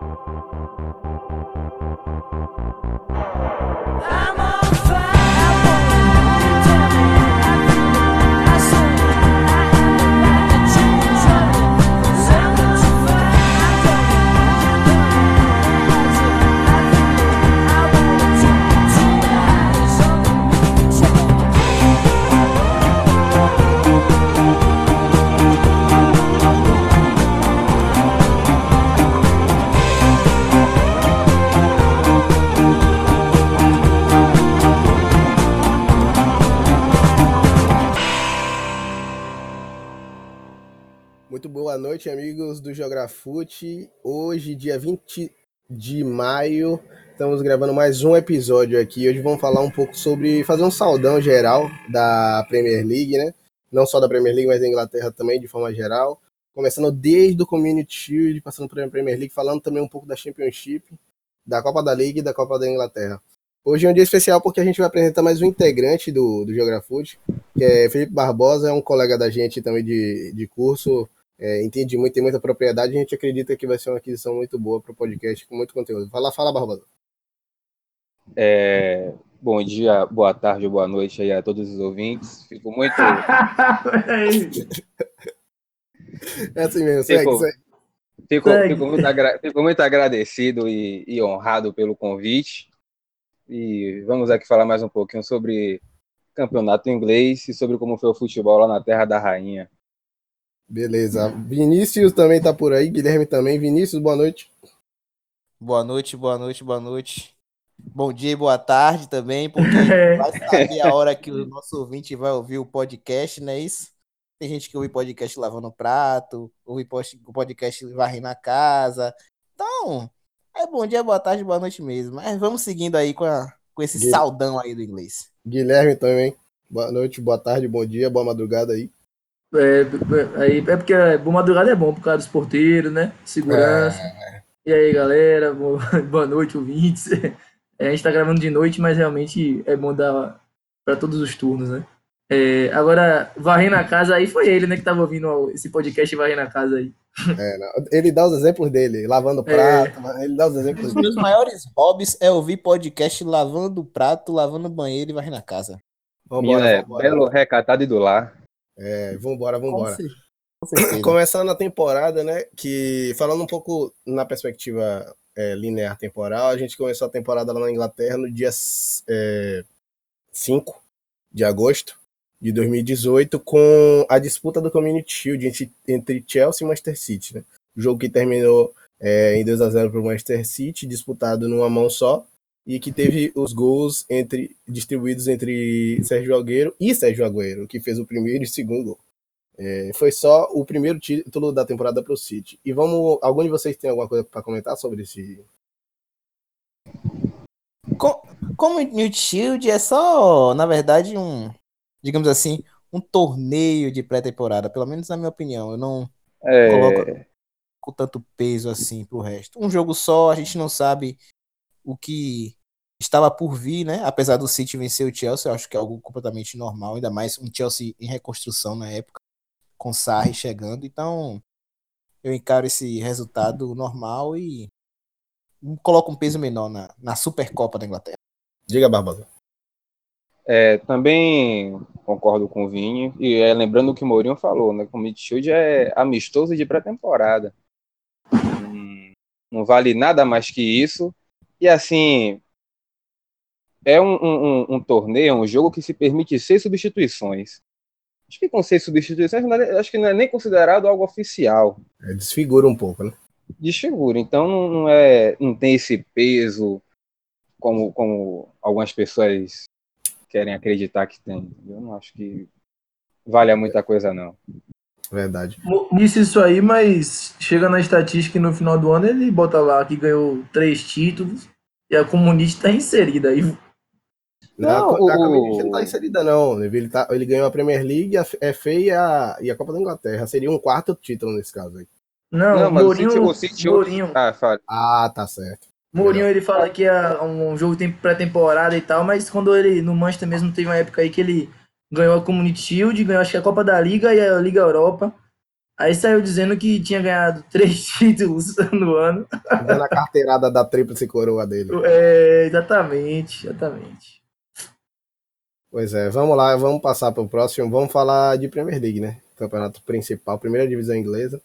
boa Geografute. Hoje, dia 20 de maio, estamos gravando mais um episódio aqui. Hoje vamos falar um pouco sobre fazer um saudão geral da Premier League, né? Não só da Premier League, mas da Inglaterra também, de forma geral. Começando desde o Community Shield, passando por a Premier League, falando também um pouco da Championship, da Copa da League e da Copa da Inglaterra. Hoje é um dia especial porque a gente vai apresentar mais um integrante do, do Geografute, que é Felipe Barbosa, é um colega da gente também de, de curso, é, entende muito, tem muita propriedade, a gente acredita que vai ser uma aquisição muito boa para o podcast, com muito conteúdo. Fala, fala, Barbosa. É, bom dia, boa tarde, boa noite aí a todos os ouvintes. Fico muito. é assim mesmo, segue, fico, segue. Fico, fico, muito, agra... fico muito agradecido e, e honrado pelo convite. E vamos aqui falar mais um pouquinho sobre campeonato inglês e sobre como foi o futebol lá na Terra da Rainha. Beleza. Vinícius também tá por aí, Guilherme também. Vinícius, boa noite. Boa noite, boa noite, boa noite. Bom dia e boa tarde também, porque vai saber a hora que o nosso ouvinte vai ouvir o podcast, não é isso? Tem gente que ouve podcast lavando prato, ouve o podcast varrendo a casa. Então, é bom dia, boa tarde, boa noite mesmo. Mas vamos seguindo aí com, a, com esse Guilherme. saudão aí do inglês. Guilherme também. Boa noite, boa tarde, bom dia, boa madrugada aí. É, é, aí, é porque é, boa madrugada é bom por causa dos porteiros, né? Segurança. É. E aí, galera, boa noite, ouvintes. É, a gente tá gravando de noite, mas realmente é bom dar para todos os turnos, né? É, agora, varrer na casa aí foi ele, né, que tava ouvindo esse podcast varrer na casa aí. É, ele dá os exemplos dele, lavando prato, ele dá os exemplos Os meus maiores hobbies é ouvir podcast lavando prato, lavando banheiro e varrer na casa. Vambora, é, vambora. belo recatado e do lar. É, vambora, vambora. Começando a temporada, né? Que falando um pouco na perspectiva é, linear temporal, a gente começou a temporada lá na Inglaterra no dia é, 5 de agosto de 2018 com a disputa do Community Shield entre, entre Chelsea e Manchester City, né? O jogo que terminou é, em 2 a 0 para o Manchester City, disputado numa mão só, e que teve os gols entre distribuídos entre Sérgio Agüero e Sérgio Agüero, que fez o primeiro e o segundo gol. É, foi só o primeiro título da temporada para o City. E vamos, algum de vocês tem alguma coisa para comentar sobre esse? Como New Shield é só, na verdade, um, digamos assim, um torneio de pré-temporada, pelo menos na minha opinião. Eu não é... coloco com tanto peso assim pro resto. Um jogo só, a gente não sabe o que estava por vir, né? Apesar do City vencer o Chelsea, eu acho que é algo completamente normal, ainda mais um Chelsea em reconstrução na época, com Sarri chegando. Então, eu encaro esse resultado normal e coloco um peso menor na, na Supercopa da Inglaterra. Diga, Barbosa. É, também concordo com o Vini, e é, lembrando o que o Mourinho falou, né? O Midfield é amistoso de pré-temporada. Não vale nada mais que isso. E assim, é um, um, um, torneio, um jogo que se permite seis substituições. Acho que com seis substituições, é, acho que não é nem considerado algo oficial. É, desfigura um pouco, né? Desfigura. Então não, é, não tem esse peso como, como algumas pessoas querem acreditar que tem. Eu não acho que vale a muita coisa, não. Verdade. Disse isso aí, mas chega na estatística e no final do ano ele bota lá que ganhou três títulos e a comunista está inserida. Aí... Não, a, o... a não está inserida, não. Ele, tá, ele ganhou a Premier League, a FA e a, e a Copa da Inglaterra. Seria um quarto título nesse caso aí. Não, não Mourinho, o City, Mourinho. Ah, ah, tá certo. Mourinho ele fala que é um jogo tem pré-temporada e tal, mas quando ele no Manchester mesmo teve uma época aí que ele ganhou a Community Shield, ganhou acho que a Copa da Liga e a Liga Europa. Aí saiu dizendo que tinha ganhado três títulos no ano. Dando a carteirada da tríplice coroa dele. É, exatamente, exatamente. Pois é, vamos lá, vamos passar para o próximo. Vamos falar de Premier League, né? Campeonato principal, primeira divisão inglesa.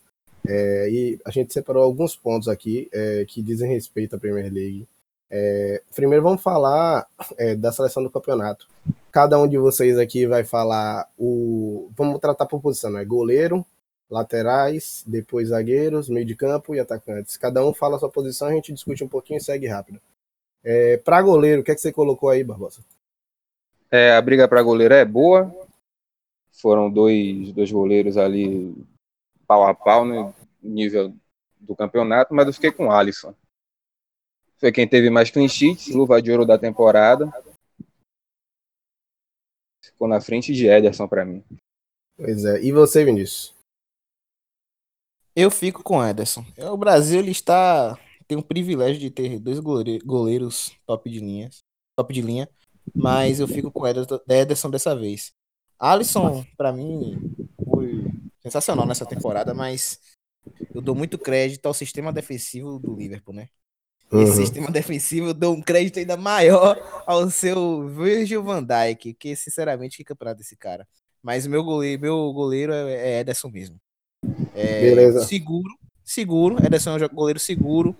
É, e a gente separou alguns pontos aqui é, que dizem respeito à Premier League. É, primeiro vamos falar é, da seleção do campeonato. Cada um de vocês aqui vai falar o. Vamos tratar por posição, né? Goleiro, laterais, depois zagueiros, meio de campo e atacantes. Cada um fala a sua posição, a gente discute um pouquinho e segue rápido. É, para goleiro, o que, é que você colocou aí, Barbosa? É, a briga para goleiro é boa. Foram dois, dois goleiros ali pau a pau no né, nível do campeonato, mas eu fiquei com o Alisson. Foi quem teve mais clean sheets, luva de ouro da temporada. Ficou na frente de Ederson para mim. Pois é. E você, Vinícius? Eu fico com Ederson. O Brasil ele está tem o privilégio de ter dois goleiros top de linhas, top de linha, mas eu fico com Ederson dessa vez. Alisson, para mim, foi sensacional nessa temporada, mas eu dou muito crédito ao sistema defensivo do Liverpool, né? Uhum. Esse sistema defensivo eu dou um crédito ainda maior ao seu Virgil van Dijk, que sinceramente fica para desse cara. Mas meu goleiro, meu goleiro é, é Ederson mesmo. É Beleza. Seguro, seguro. Ederson é um goleiro seguro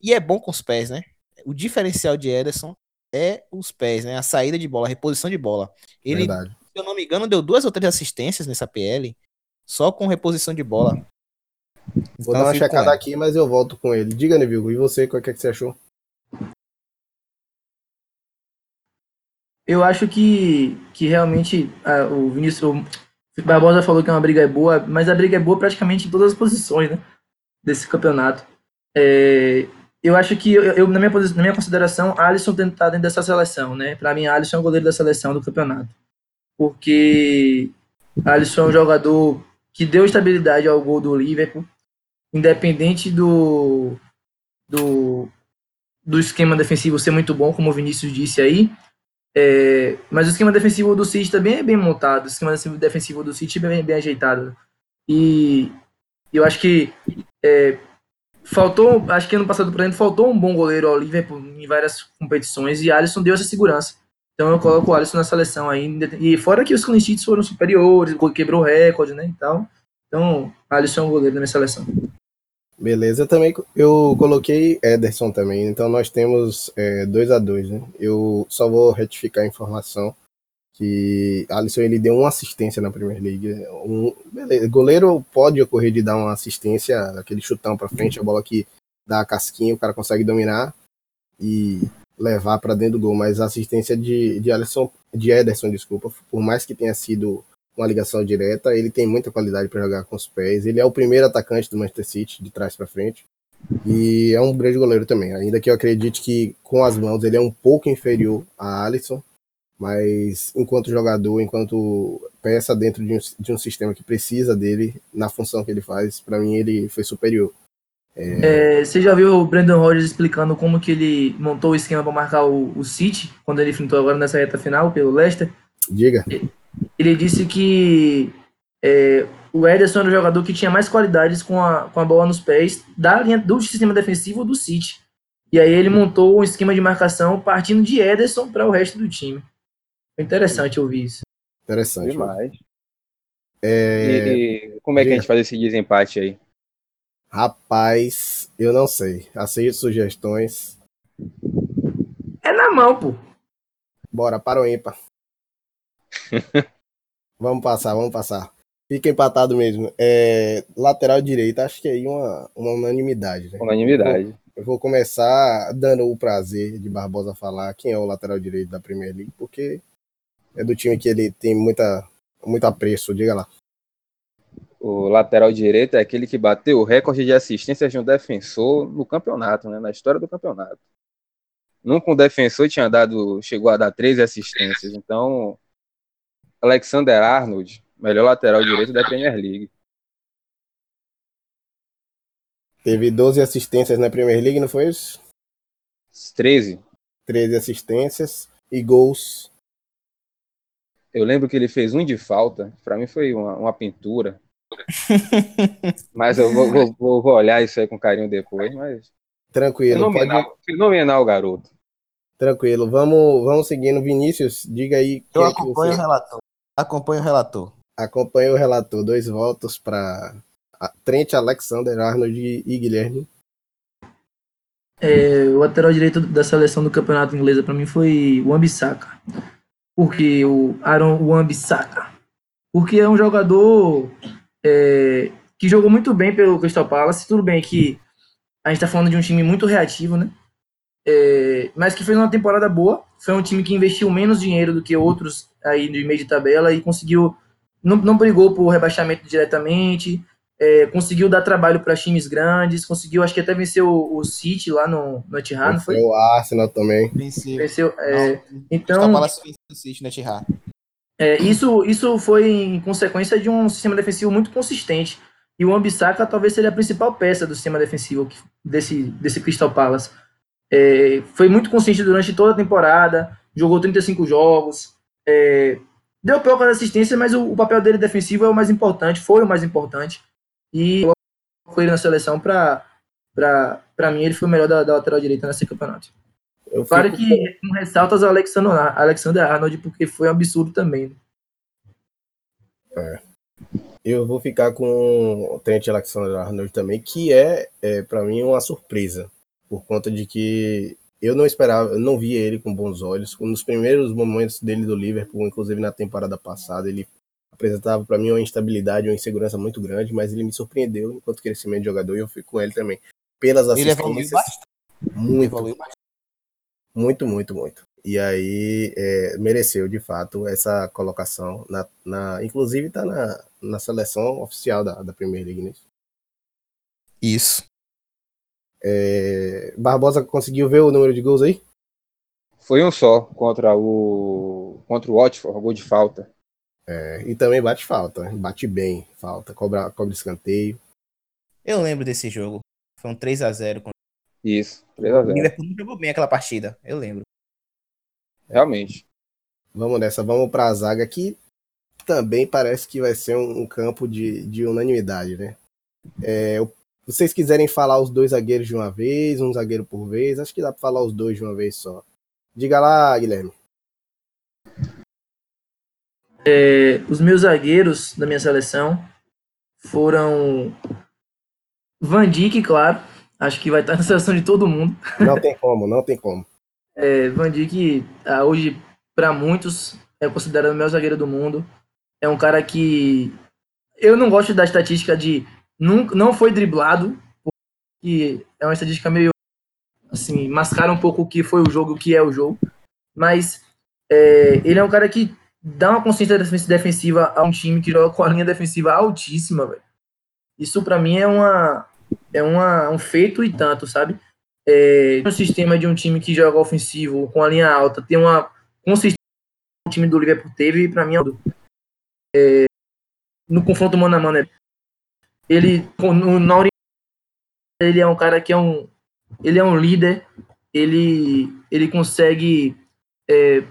e é bom com os pés, né? O diferencial de Ederson é os pés, né? A saída de bola, a reposição de bola. Ele, Verdade. se eu não me engano, deu duas ou três assistências nessa PL só com reposição de bola. Vou então, dar uma checada aqui, mas eu volto com ele. Diga, Neville, e você, qual é que você achou? Eu acho que, que realmente ah, o Vinícius, o Barbosa falou que uma briga é boa, mas a briga é boa praticamente em todas as posições, né? Desse campeonato. É, eu acho que, eu, eu, na, minha, na minha consideração, Alisson está dentro dessa seleção, né? Para mim, Alisson é o goleiro da seleção do campeonato. Porque Alisson é um jogador que deu estabilidade ao gol do Liverpool, independente do, do, do esquema defensivo ser muito bom, como o Vinícius disse aí. É, mas o esquema defensivo do City também é bem montado, o esquema defensivo do City é bem, bem ajeitado. E eu acho que é, faltou, acho que ano passado, por exemplo, faltou um bom goleiro ao Liverpool em várias competições e Alisson deu essa segurança. Então eu coloco o Alisson na seleção ainda. E fora que os sheets foram superiores, quebrou recorde, né? Então, então Alisson é um goleiro da minha seleção. Beleza, também eu coloquei Ederson também, então nós temos 2 é, a 2 né? Eu só vou retificar a informação que Alisson ele deu uma assistência na Premier League. Um, beleza, goleiro pode ocorrer de dar uma assistência, aquele chutão para frente, a bola que dá a casquinha, o cara consegue dominar e levar para dentro do gol, mas a assistência de, de Alisson, de Ederson, desculpa, por mais que tenha sido uma ligação direta, ele tem muita qualidade para jogar com os pés. Ele é o primeiro atacante do Manchester City de trás para frente. E é um grande goleiro também, ainda que eu acredite que com as mãos ele é um pouco inferior a Alisson, mas enquanto jogador, enquanto peça dentro de um, de um sistema que precisa dele, na função que ele faz, para mim ele foi superior. É... É, você já viu o Brandon Rodgers explicando como que ele montou o esquema para marcar o, o City, quando ele enfrentou agora nessa reta final pelo Leicester? Diga. Ele disse que é, o Ederson era o jogador que tinha mais qualidades com a, com a bola nos pés da linha do sistema defensivo do City. E aí ele montou um esquema de marcação partindo de Ederson para o resto do time. Foi interessante ouvir isso. Interessante. Demais. É... E, como é que a gente faz esse desempate aí? Rapaz, eu não sei. Aceito sugestões. É na mão, pô. Bora, para o ímpar. vamos passar, vamos passar. Fica empatado mesmo. É, lateral direito, acho que aí uma, uma unanimidade. Né? Unanimidade. Eu vou começar dando o prazer de Barbosa falar quem é o lateral direito da Premier League, porque é do time que ele tem muita, muito apreço, diga lá o lateral direito é aquele que bateu o recorde de assistências de um defensor no campeonato, né, na história do campeonato. Nunca um defensor tinha dado, chegou a dar 13 assistências. Então, Alexander Arnold, melhor lateral direito da Premier League. Teve 12 assistências na Premier League, não foi isso? 13. 13 assistências e gols. Eu lembro que ele fez um de falta, para mim foi uma, uma pintura mas eu vou, vou, vou, olhar isso aí com carinho depois, mas. Tranquilo. Fenomenal, pode... fenomenal garoto. Tranquilo. Vamos, vamos seguindo. Vinícius, diga aí. Eu acompanho você... o relator. Acompanho o relator. Acompanho o relator. Dois votos para Trent Alexander Arnold e Guilherme. É, o lateral direito da seleção do campeonato inglesa para mim foi o Ambissaca. Porque o Aaron Wan-Bissaka. Porque é um jogador é, que jogou muito bem pelo Crystal Palace. Tudo bem que a gente está falando de um time muito reativo, né? É, mas que fez uma temporada boa. Foi um time que investiu menos dinheiro do que outros aí de meio de tabela e conseguiu. Não, não brigou por rebaixamento diretamente, é, conseguiu dar trabalho para times grandes, conseguiu, acho que até venceu o, o City lá no, no Etihad, não foi? O Arsenal também. Venceu. venceu é, então, venceu o City no Etihad. É, isso, isso foi em consequência de um sistema defensivo muito consistente. E o Ambissaca talvez seja a principal peça do sistema defensivo desse, desse Crystal Palace. É, foi muito consistente durante toda a temporada, jogou 35 jogos, é, deu poucas assistências, mas o, o, papel dele defensivo é o mais importante, foi o mais importante e ele na seleção para para mim ele foi o melhor da, da lateral direita nesse campeonato. Eu claro que com... ressaltas ao Alexander, Alexander Arnold, porque foi um absurdo também. É. Eu vou ficar com o Trent Alexander Arnold também, que é, é para mim uma surpresa, por conta de que eu não esperava, eu não via ele com bons olhos. Nos primeiros momentos dele do Liverpool, inclusive na temporada passada, ele apresentava para mim uma instabilidade, uma insegurança muito grande, mas ele me surpreendeu enquanto crescimento de jogador e eu fico com ele também. Pelas assistências. Ele evoluiu bastante. Muito. Bastante. Muito, muito, muito. E aí é, mereceu de fato essa colocação. Na, na, inclusive está na, na seleção oficial da, da Premier League. Né? Isso. É, Barbosa conseguiu ver o número de gols aí? Foi um só contra o contra o Watford, gol de falta. É, e também bate falta, bate bem falta, cobra, cobra escanteio. Eu lembro desse jogo. Foi um 3x0. Isso, 3x0. O Liverpool não jogou bem aquela partida, eu lembro. Realmente. Vamos nessa, vamos pra zaga que também parece que vai ser um, um campo de, de unanimidade, né? É, vocês quiserem falar os dois zagueiros de uma vez, um zagueiro por vez, acho que dá pra falar os dois de uma vez só. Diga lá, Guilherme. É, os meus zagueiros da minha seleção foram Van Dijk, claro. Acho que vai estar na seleção de todo mundo. Não tem como, não tem como. É, Van Dijk, ah, hoje, para muitos, é considerado o melhor zagueiro do mundo. É um cara que. Eu não gosto da estatística de não, não foi driblado, porque é uma estatística meio. Assim, mascara um pouco o que foi o jogo, o que é o jogo. Mas é, ele é um cara que dá uma consciência defensiva a um time que joga com a linha defensiva altíssima, velho. Isso para mim é uma é uma, um feito e tanto, sabe? É, um sistema de um time que joga ofensivo com a linha alta tem uma consistência o time do Liverpool teve para mim é, no confronto mano a mano ele no, na ele é um cara que é um ele é um líder ele ele consegue é,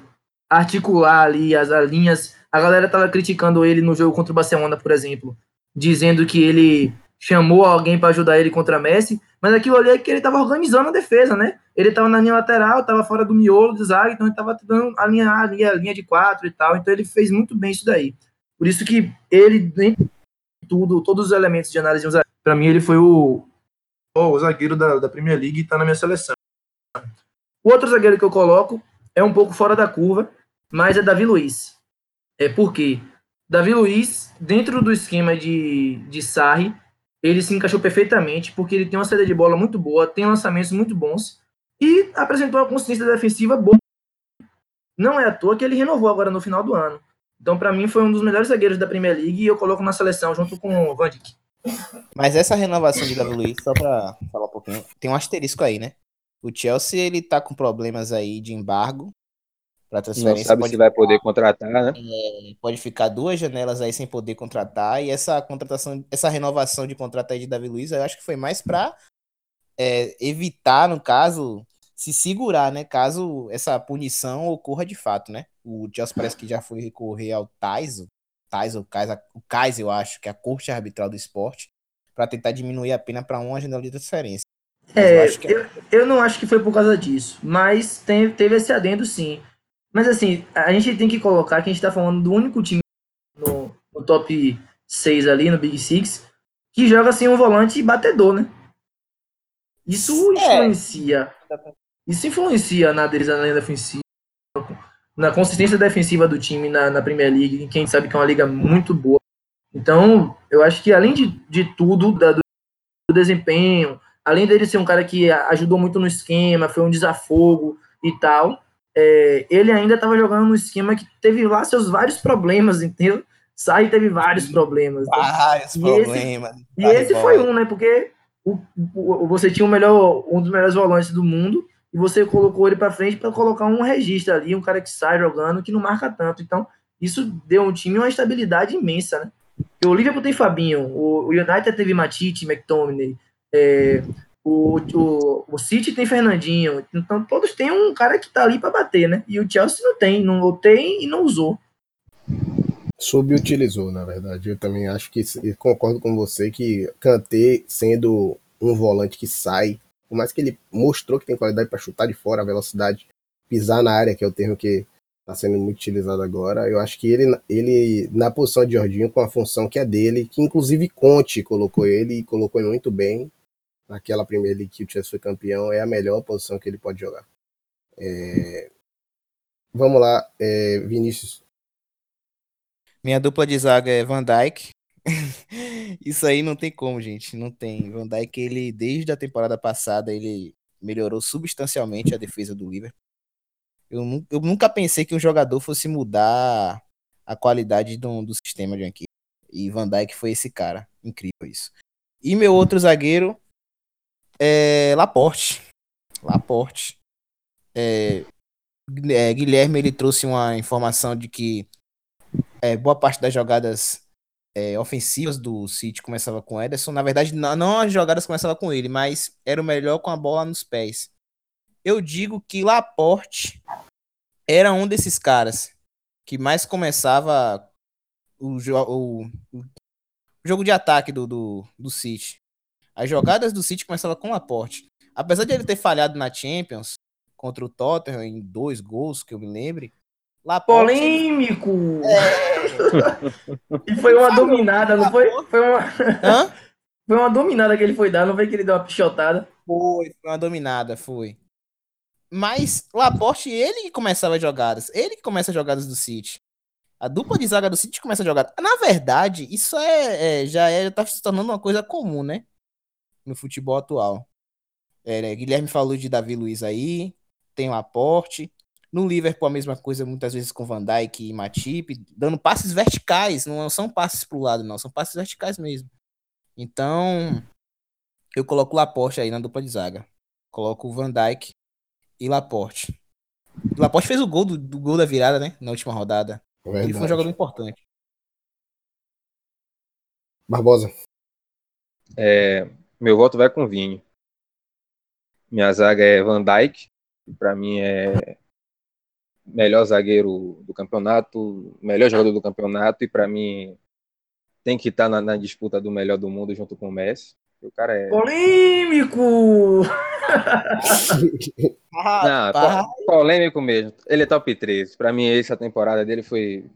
articular ali as, as linhas. A galera tava criticando ele no jogo contra o Barcelona, por exemplo, dizendo que ele chamou alguém para ajudar ele contra Messi, mas aquilo ali é que ele tava organizando a defesa, né? Ele tava na linha lateral, tava fora do miolo do zaga, então ele tava dando a linha, a linha, de quatro e tal, então ele fez muito bem isso daí. Por isso que ele, dentro de tudo, todos os elementos de análise, para mim ele foi o, o zagueiro da, da Premier League e tá na minha seleção. O outro zagueiro que eu coloco é um pouco fora da curva, mas é Davi Luiz. É porque Davi Luiz, dentro do esquema de, de Sarri, ele se encaixou perfeitamente, porque ele tem uma saída de bola muito boa, tem lançamentos muito bons e apresentou uma consistência defensiva boa. Não é à toa que ele renovou agora no final do ano. Então, para mim, foi um dos melhores zagueiros da Premier League e eu coloco na seleção junto com o Van Dijk. Mas essa renovação de Davi Luiz, só para falar um pouquinho, tem um asterisco aí, né? O Chelsea ele tá com problemas aí de embargo para transferência. Não sabe se ficar, vai poder contratar, né? É, pode ficar duas janelas aí sem poder contratar e essa contratação, essa renovação de contrato aí de Davi Luiz, eu acho que foi mais para é, evitar, no caso, se segurar, né? Caso essa punição ocorra de fato, né? O Chelsea parece que já foi recorrer ao Taiso Tais, o CAIS, eu acho, que é a Corte Arbitral do Esporte, para tentar diminuir a pena para uma janela de transferência. É, eu, que... É eu, eu, não acho que foi por causa disso, mas tem, teve esse adendo sim. Mas assim, a gente tem que colocar que a gente tá falando do único time no, no top 6 ali, no Big Six, que joga assim um volante batedor, né? Isso é. influencia. Isso influencia na adesão defensiva, na consistência defensiva do time na, na Premier League, que a gente sabe que é uma liga muito boa. Então, eu acho que além de, de tudo, da, do desempenho, além dele ser um cara que ajudou muito no esquema, foi um desafogo e tal, é, ele ainda estava jogando no esquema que teve lá seus vários problemas, entendeu? Sai teve vários problemas. Vários e problemas. Esse, e esse foi um, né? Porque o, o, você tinha o melhor, um dos melhores volantes do mundo e você colocou ele para frente para colocar um registro ali, um cara que sai jogando, que não marca tanto. Então, isso deu um time uma estabilidade imensa, né? o Liverpool tem Fabinho, o, United teve Matite, McTominay, é, o, o, o City tem Fernandinho, então todos têm um cara que tá ali para bater, né? E o Chelsea não tem, não tem e não usou. Subutilizou, na verdade. Eu também acho que concordo com você que Kanté sendo um volante que sai, por mais que ele mostrou que tem qualidade para chutar de fora, a velocidade, pisar na área, que é o termo que está sendo muito utilizado agora. Eu acho que ele, ele na posição de Jorginho, com a função que é dele, que inclusive Conte colocou ele e colocou ele muito bem, naquela primeira League que o Chelsea foi campeão, é a melhor posição que ele pode jogar. É... Vamos lá, é... Vinícius. Minha dupla de zaga é Van Dijk. Isso aí não tem como, gente. Não tem. Van Dijk, ele, desde a temporada passada, ele melhorou substancialmente a defesa do Liverpool. Eu, eu nunca pensei que um jogador fosse mudar a qualidade do, do sistema de equipe. E Van Dijk foi esse cara. Incrível isso. E meu outro zagueiro é, Laporte. Laporte. É, é, Guilherme ele trouxe uma informação de que é, boa parte das jogadas é, ofensivas do City começava com Ederson. Na verdade, não, não as jogadas começavam com ele, mas era o melhor com a bola nos pés. Eu digo que Laporte era um desses caras que mais começava o, jo o, o jogo de ataque do, do, do City. As jogadas do City começavam com Laporte. Apesar de ele ter falhado na Champions contra o Tottenham em dois gols, que eu me lembre. Laporte... Polêmico! É... e foi uma dominada, não foi? Foi uma... Hã? Foi uma dominada que ele foi dar, não foi que ele deu uma pichotada? Foi, foi uma dominada, foi. Mas Laporte, ele que começava as jogadas. Ele que começa as jogadas do City. A dupla de zaga do City começa a jogar. Na verdade, isso é, é já é, tá se tornando uma coisa comum, né? No futebol atual. É, né, Guilherme falou de Davi Luiz aí, tem o aporte. No Liverpool a mesma coisa, muitas vezes com Van Dijk e Matip, dando passes verticais, não são passes para o lado, não, são passes verticais mesmo. Então, eu coloco o Laporte aí na dupla de zaga. Coloco o Van Dijk e Laporte. O Laporte fez o gol do, do, gol da virada, né? Na última rodada. Verdade. Ele foi um jogador importante. Barbosa. É, meu voto vai com Vini. Minha zaga é Van Dijk, que para mim é melhor zagueiro do campeonato, melhor jogador do campeonato e para mim tem que estar tá na, na, disputa do melhor do mundo junto com o Messi. O cara é polêmico. Não, polêmico mesmo. Ele é top 3. Para mim essa temporada dele foi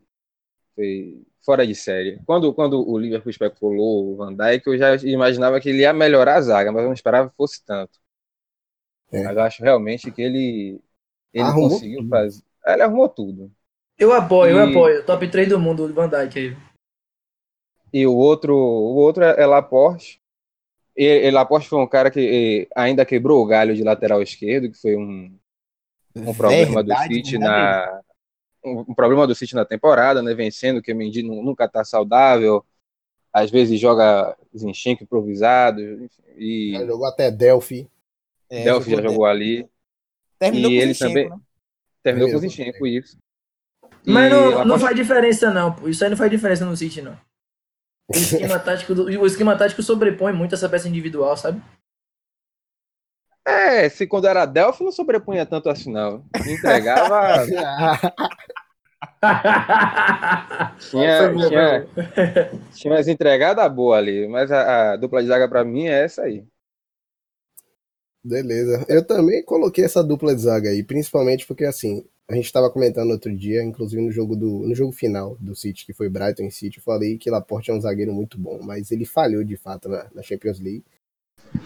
foi fora de série. Quando, quando o Liverpool especulou o Van Dijk, eu já imaginava que ele ia melhorar a zaga, mas eu não esperava que fosse tanto. É. Mas eu acho realmente que ele, ele arrumou conseguiu tudo. fazer. Ele arrumou tudo. Eu apoio, e... eu apoio. Top 3 do mundo, o Van Dijk aí. E o outro, o outro é Laporte. E, e Laporte foi um cara que ainda quebrou o galho de lateral esquerdo, que foi um, um problema do City na, um, problema do City na temporada, né? Vencendo, que o Mendy nunca tá saudável, às vezes joga Zinchenko improvisado. E... Já jogou até Delphi. É, Delphi já jogou ali. Terminou e com ele Zinchenko, também. Né? Terminou com o Zinchenko, isso. Mas não, não faz diferença, não. Isso aí não faz diferença no City, não. O esquema tático, do, o esquema tático sobrepõe muito essa peça individual, sabe? É, se quando era Delphi não sobrepunha tanto assim, não. Entregava. tinha, tinha, tinha umas entregadas boas ali, mas a, a dupla de zaga para mim é essa aí. Beleza. Eu também coloquei essa dupla de zaga aí, principalmente porque assim, a gente estava comentando outro dia, inclusive no jogo do no jogo final do City, que foi Brighton City, eu falei que Laporte é um zagueiro muito bom, mas ele falhou de fato na, na Champions League.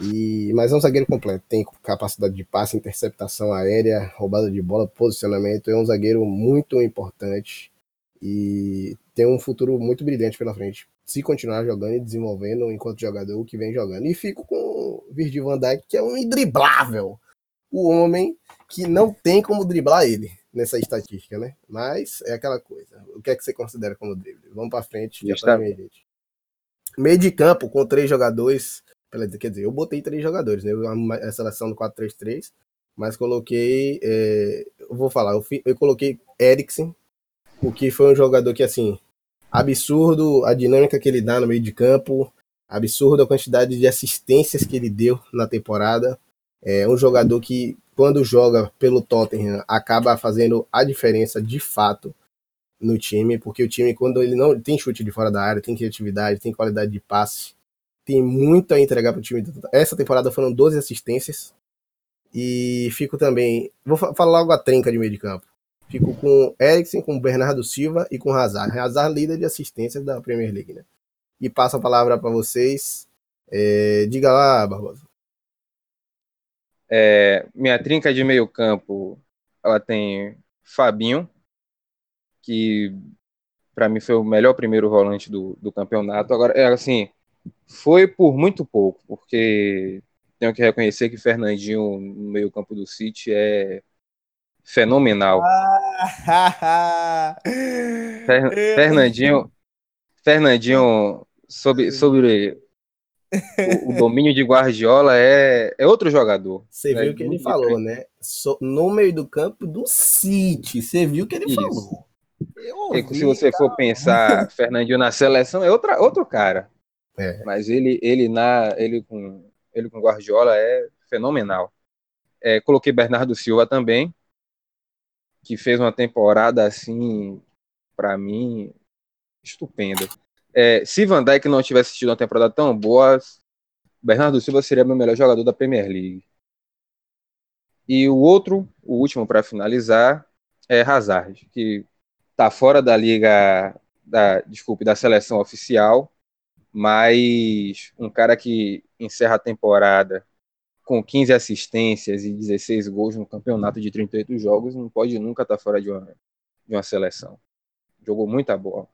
E, mas é um zagueiro completo, tem capacidade de passe, interceptação aérea, roubada de bola, posicionamento, é um zagueiro muito importante e tem um futuro muito brilhante pela frente. Se continuar jogando e desenvolvendo enquanto jogador que vem jogando. E fico com o Virgil van Dijk, que é um indriblável. O homem que não tem como driblar ele nessa estatística, né? Mas é aquela coisa. O que é que você considera como drible? Vamos para frente. Já gente. Meio de campo com três jogadores Quer dizer, eu botei três jogadores, né? A seleção do 4-3-3, mas coloquei. É, eu vou falar, eu, eu coloquei Eriksen, o que foi um jogador que, assim, absurdo a dinâmica que ele dá no meio de campo, absurdo a quantidade de assistências que ele deu na temporada. É um jogador que, quando joga pelo Tottenham, acaba fazendo a diferença de fato no time, porque o time, quando ele não tem chute de fora da área, tem criatividade, tem qualidade de passe, tem muito a entregar para o time. Essa temporada foram 12 assistências. E fico também. Vou falar logo a trinca de meio de campo. Fico com Eriksen, com Bernardo Silva e com Hazard. Hazard líder de assistências da Premier League, né? E passo a palavra para vocês. É, diga lá, Barbosa. É, minha trinca de meio campo, ela tem Fabinho, que para mim foi o melhor primeiro volante do, do campeonato. Agora, é assim, foi por muito pouco, porque tenho que reconhecer que Fernandinho no meio-campo do City é fenomenal. Fer Fernandinho, Fernandinho sobre, sobre o, o, domínio de Guardiola é, é outro jogador. Você viu o que ele falou, né? So, no meio do campo do City. Você viu o que ele Isso. falou. Ouvi, se você for pensar Fernandinho na seleção, é outra, outro cara. É. Mas ele, ele na, ele com, ele com Guardiola é fenomenal. É, coloquei Bernardo Silva também, que fez uma temporada assim, para mim, estupenda. É, se Van Dijk não tivesse tido uma temporada tão boa, Bernardo Silva seria meu melhor jogador da Premier League. E o outro, o último para finalizar, é Hazard, que está fora da liga, da, desculpe, da seleção oficial, mas um cara que encerra a temporada com 15 assistências e 16 gols no campeonato de 38 jogos não pode nunca estar fora de uma, de uma seleção. Jogou muita bola.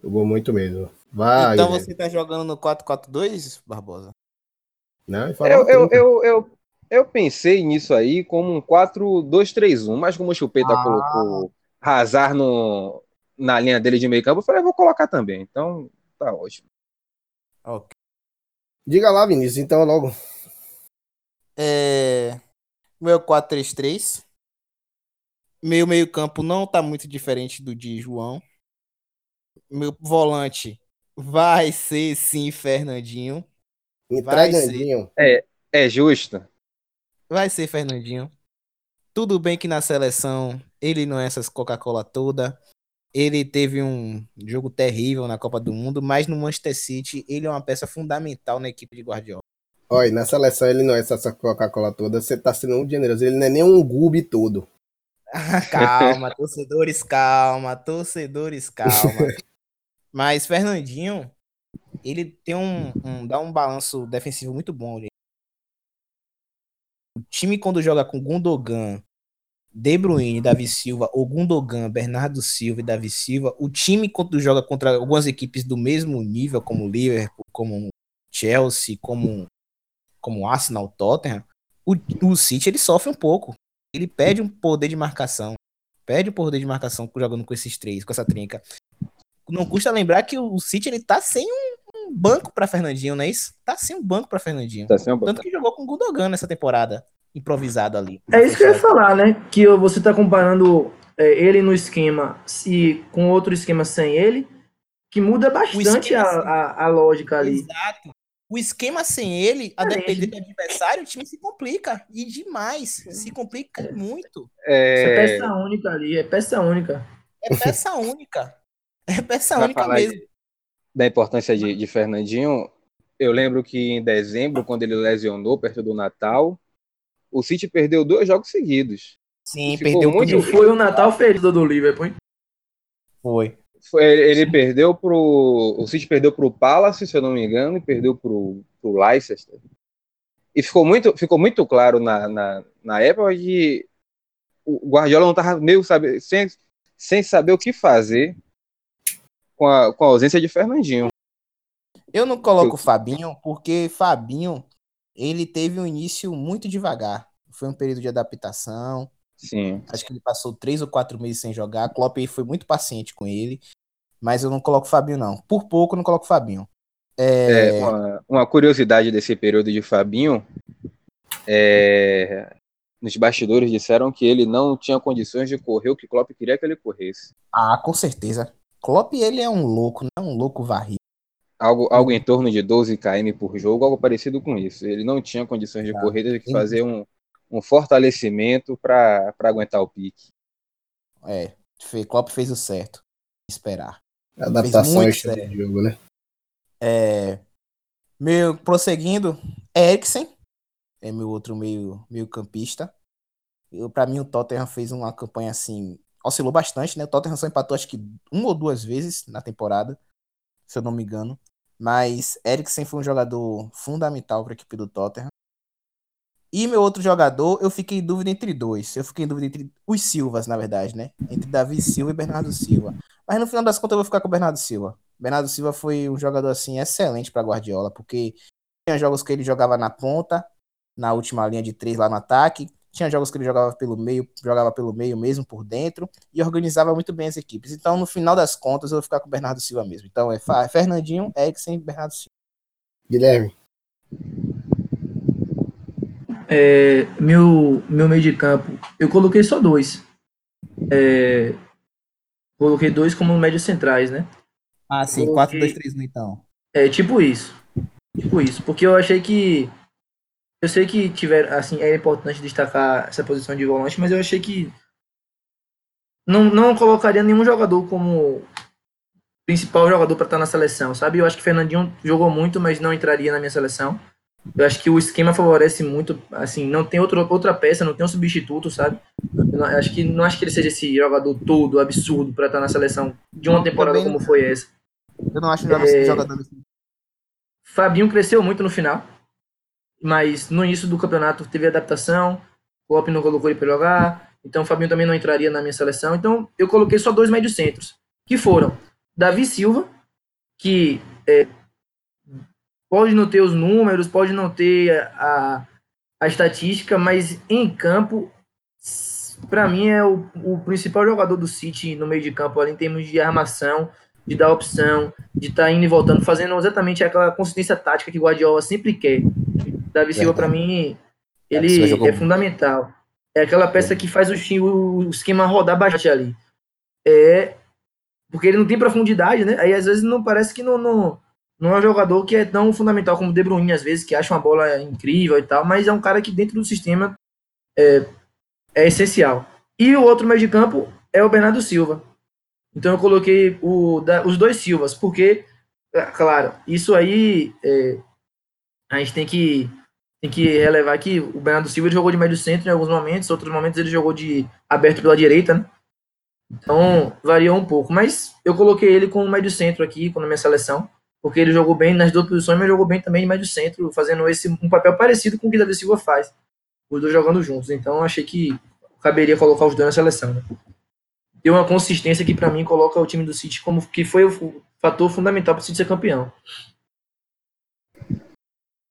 Jogou muito mesmo. Vai, então você está jogando no 4-4-2, Barbosa? Não, eu, eu, eu, eu, eu, pensei nisso aí como um 4-2-3-1, mas como o Chupeta ah. colocou Hazard no, na linha dele de meio campo, eu falei, eu vou colocar também. Então, tá ótimo. Ok. Diga lá, Vinícius, então logo. É... Meu 4-3-3. Meu meio-campo não tá muito diferente do de João. Meu volante vai ser sim Fernandinho. Fernandinho. É, é justo. Vai ser Fernandinho. Tudo bem que na seleção ele não é essas Coca-Cola toda. Ele teve um jogo terrível na Copa do Mundo, mas no Manchester City ele é uma peça fundamental na equipe de Guardiola. Olha, na seleção ele não é essa Coca-Cola toda, você tá sendo um generoso, ele não é nem um Gube todo. calma, torcedores, calma, torcedores, calma. Mas Fernandinho, ele tem um, um, dá um balanço defensivo muito bom. O time quando joga com Gundogan, de Bruyne, Davi Silva, ou Gundogan, Bernardo Silva e Davi Silva, o time quando joga contra algumas equipes do mesmo nível, como Liverpool, como Chelsea, como como Arsenal, Tottenham, o, o City ele sofre um pouco. Ele perde um poder de marcação. Perde o poder de marcação jogando com esses três, com essa trinca. Não custa lembrar que o City ele tá sem um, um banco para Fernandinho, não é isso? Tá sem um banco para Fernandinho. Tá um Tanto que jogou com o Gundogan nessa temporada improvisado ali. É isso que eu ia falar, né? Que você está comparando é, ele no esquema se com outro esquema sem ele, que muda bastante a, a, a, lógica ali. Exato. O esquema sem ele, a depender do adversário, o time se complica. E demais. Se complica muito. É... é peça única ali, é peça única. É peça única. É peça única mesmo. Da importância de, de Fernandinho, eu lembro que em dezembro, quando ele lesionou perto do Natal, o City perdeu dois jogos seguidos. Sim, perdeu muito. Foi o Natal ferido do Liverpool. Foi. Foi, ele Sim. perdeu pro. O City perdeu pro Palace, se eu não me engano, e perdeu pro, pro Leicester. E ficou muito, ficou muito claro na, na, na época que o Guardiola não estava meio sabe, sem, sem saber o que fazer com a, com a ausência de Fernandinho. Eu não coloco o Fabinho porque Fabinho ele teve um início muito devagar. Foi um período de adaptação. Sim. Acho que ele passou três ou quatro meses sem jogar. Klopp foi muito paciente com ele. Mas eu não coloco o Fabinho, não. Por pouco eu não coloco o Fabinho. É... é uma, uma, curiosidade desse período de Fabinho. É... Nos bastidores disseram que ele não tinha condições de correr o que Klopp queria que ele corresse. Ah, com certeza. Klopp, ele é um louco, não é um louco varrido. Algo, algo em torno de 12 km por jogo, algo parecido com isso. Ele não tinha condições de ah, correr, teve que fazer um, um fortalecimento para aguentar o pique. É, Klopp fez o certo. Esperar. Adaptação estilo de jogo, né? É, meu, prosseguindo, Eriksen é meu outro meio, meio campista. Para mim, o Tottenham fez uma campanha assim oscilou bastante, né? O Tottenham só empatou acho que uma ou duas vezes na temporada, se eu não me engano. Mas Eriksen foi um jogador fundamental para a equipe do Tottenham. E meu outro jogador, eu fiquei em dúvida entre dois. Eu fiquei em dúvida entre os Silvas, na verdade, né? Entre Davi Silva e Bernardo Silva. Mas no final das contas eu vou ficar com o Bernardo Silva. Bernardo Silva foi um jogador assim excelente para Guardiola, porque tinha jogos que ele jogava na ponta, na última linha de três lá no ataque, tinha jogos que ele jogava pelo meio, jogava pelo meio mesmo por dentro e organizava muito bem as equipes. Então, no final das contas, eu vou ficar com o Bernardo Silva mesmo. Então, é Fernandinho, Eriksen e Bernardo Silva. Guilherme. É, meu, meu meio de campo, eu coloquei só dois. É, coloquei dois como médios centrais, né? Ah, sim, coloquei, 4, 2, 3, 1, então. É, tipo isso. Tipo isso. Porque eu achei que eu sei que tiver, assim, é importante destacar essa posição de volante, mas eu achei que não, não colocaria nenhum jogador como principal jogador para estar na seleção, sabe? Eu acho que Fernandinho jogou muito, mas não entraria na minha seleção. Eu acho que o esquema favorece muito, assim, não tem outro, outra peça, não tem um substituto, sabe? Eu não, acho que não acho que ele seja esse jogador todo absurdo para estar na seleção de uma temporada Também, como foi essa. Eu não acho é, jogador assim. Fabinho cresceu muito no final mas no início do campeonato teve adaptação, o Klopp não colocou ele para jogar, então o Fabinho também não entraria na minha seleção. Então eu coloquei só dois médios centros, que foram Davi Silva, que é, pode não ter os números, pode não ter a, a estatística, mas em campo, para mim é o, o principal jogador do City no meio de campo, ali, em termos de armação, de dar opção, de estar tá indo e voltando, fazendo exatamente aquela consistência tática que Guardiola sempre quer. Davi Silva, para mim, ele é fundamental. É aquela peça que faz o, o esquema rodar bastante ali. É. Porque ele não tem profundidade, né? Aí às vezes não parece que não, não, não é um jogador que é tão fundamental como o De Bruyne, às vezes, que acha uma bola incrível e tal, mas é um cara que dentro do sistema é, é essencial. E o outro meio de campo é o Bernardo Silva. Então eu coloquei o, da, os dois Silvas, porque, é, claro, isso aí é, a gente tem que tem que relevar que o Bernardo Silva jogou de médio centro em alguns momentos, outros momentos ele jogou de aberto pela direita, né? Então, variou um pouco. Mas eu coloquei ele como médio centro aqui, na minha seleção, porque ele jogou bem nas duas posições, mas jogou bem também de médio centro, fazendo esse um papel parecido com o que Davi Silva faz, os dois jogando juntos. Então, achei que caberia colocar os dois na seleção. Né? Deu uma consistência que, para mim, coloca o time do City como que foi o fator fundamental para o City ser campeão.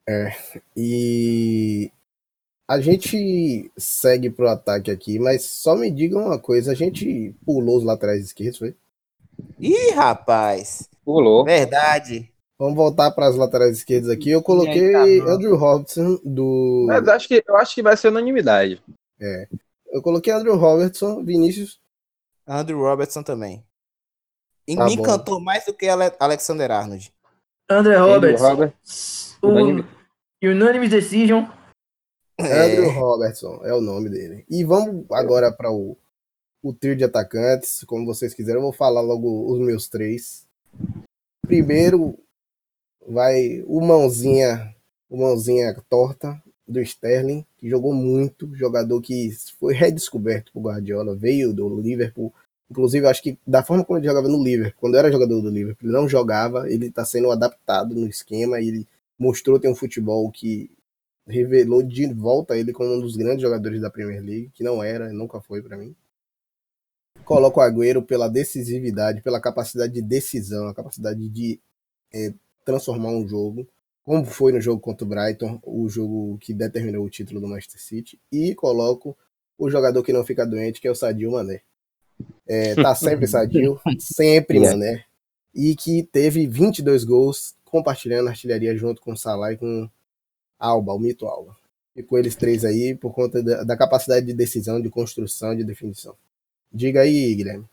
É, e a gente segue pro ataque aqui, mas só me diga uma coisa, a gente pulou os laterais esquerdos, foi? Ih, rapaz! Pulou. Verdade. Vamos voltar para as laterais esquerdas aqui. Eu coloquei tá Andrew Robertson do. Mas acho que, eu acho que vai ser unanimidade. É. Eu coloquei Andrew Robertson, Vinícius. Andrew Robertson também. E tá me bom. encantou mais do que Alexander Arnold. André Roberts. O Unanimous Decision. É. Andrew Robertson é o nome dele. E vamos agora para o o trio de atacantes, como vocês quiserem. Eu vou falar logo os meus três. Primeiro vai o mãozinha, o mãozinha torta do Sterling, que jogou muito, jogador que foi redescoberto por Guardiola, veio do Liverpool. Inclusive, acho que da forma como ele jogava no Liverpool, quando era jogador do Liverpool, ele não jogava, ele está sendo adaptado no esquema, e ele mostrou ter um futebol que revelou de volta ele como um dos grandes jogadores da Premier League, que não era, nunca foi para mim. Coloco o Agüero pela decisividade, pela capacidade de decisão, a capacidade de é, transformar um jogo, como foi no jogo contra o Brighton, o jogo que determinou o título do Manchester City, e coloco o jogador que não fica doente, que é o Sadio Mané. É, tá sempre sadio, sempre yeah. Mané, e que teve 22 gols compartilhando a artilharia junto com o Salah e com Alba, o mito Alba. E com eles três aí por conta da, da capacidade de decisão, de construção, de definição. Diga aí, Guilherme.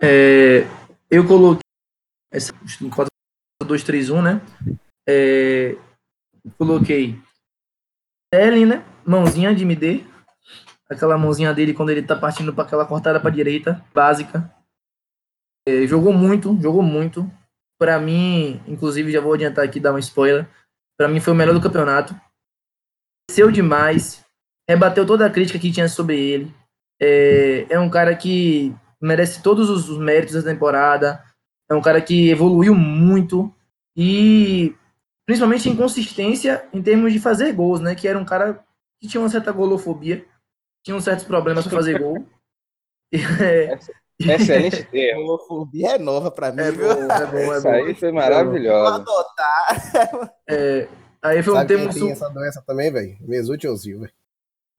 É, eu coloquei essa 4-2-3-1, né? É, coloquei Ellen, né? Mãozinha de MD. Aquela mãozinha dele quando ele tá partindo para aquela cortada para direita, básica. É, jogou muito, jogou muito. Para mim, inclusive, já vou adiantar aqui, dar um spoiler. Para mim foi o melhor do campeonato. Desceu demais, rebateu toda a crítica que tinha sobre ele. É, é um cara que merece todos os, os méritos da temporada. É um cara que evoluiu muito e principalmente em consistência em termos de fazer gols, né? Que era um cara que tinha uma certa golofobia, tinha uns certos problemas para fazer gol. É, Excelente termo. Golofobia é nova para mim. É bom, é bom, é Isso aí foi maravilhoso. Vou adotar. É, aí foi um Sabe termo quem tem essa doença também, velho? Mesut Ozil, velho.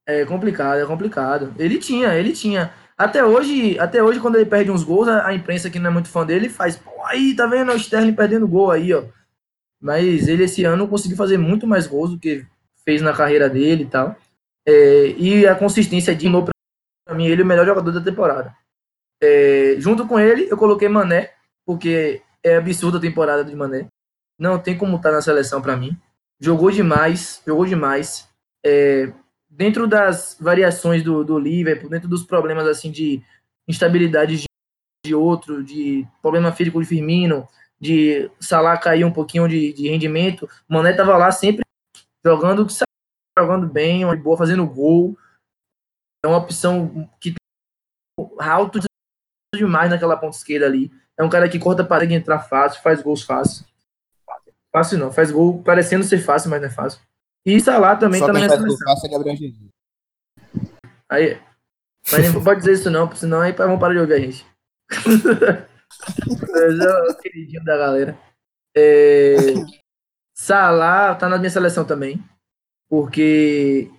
É complicado, é complicado. Ele tinha, ele tinha. Até hoje, até hoje quando ele perde uns gols, a, a imprensa que não é muito fã dele faz, pô, aí tá vendo o Sterling perdendo gol aí, ó. Mas ele esse ano conseguiu fazer muito mais gols do que fez na carreira dele e tal. É, e a consistência de novo para mim ele é o melhor jogador da temporada. É, junto com ele, eu coloquei Mané, porque é absurda a temporada de Mané. Não tem como estar tá na seleção para mim. Jogou demais, jogou demais. É, dentro das variações do, do Liverpool, dentro dos problemas assim de instabilidade de, de outro, de problema físico de Firmino, de Salah cair um pouquinho de, de rendimento, Mané tava lá sempre jogando, jogando bem, uma boa, fazendo gol. É uma opção que alto demais naquela ponta esquerda ali. É um cara que corta para entrar fácil, faz gols fácil. Fácil não, faz gol parecendo ser fácil, mas não é fácil. E Salah também Só tá na minha seleção. Fácil é Gabriel Jesus. Aí, mas não pode dizer isso não, senão aí vão parar de ouvir a gente. É o queridinho da galera. É... Salah tá na minha seleção também, porque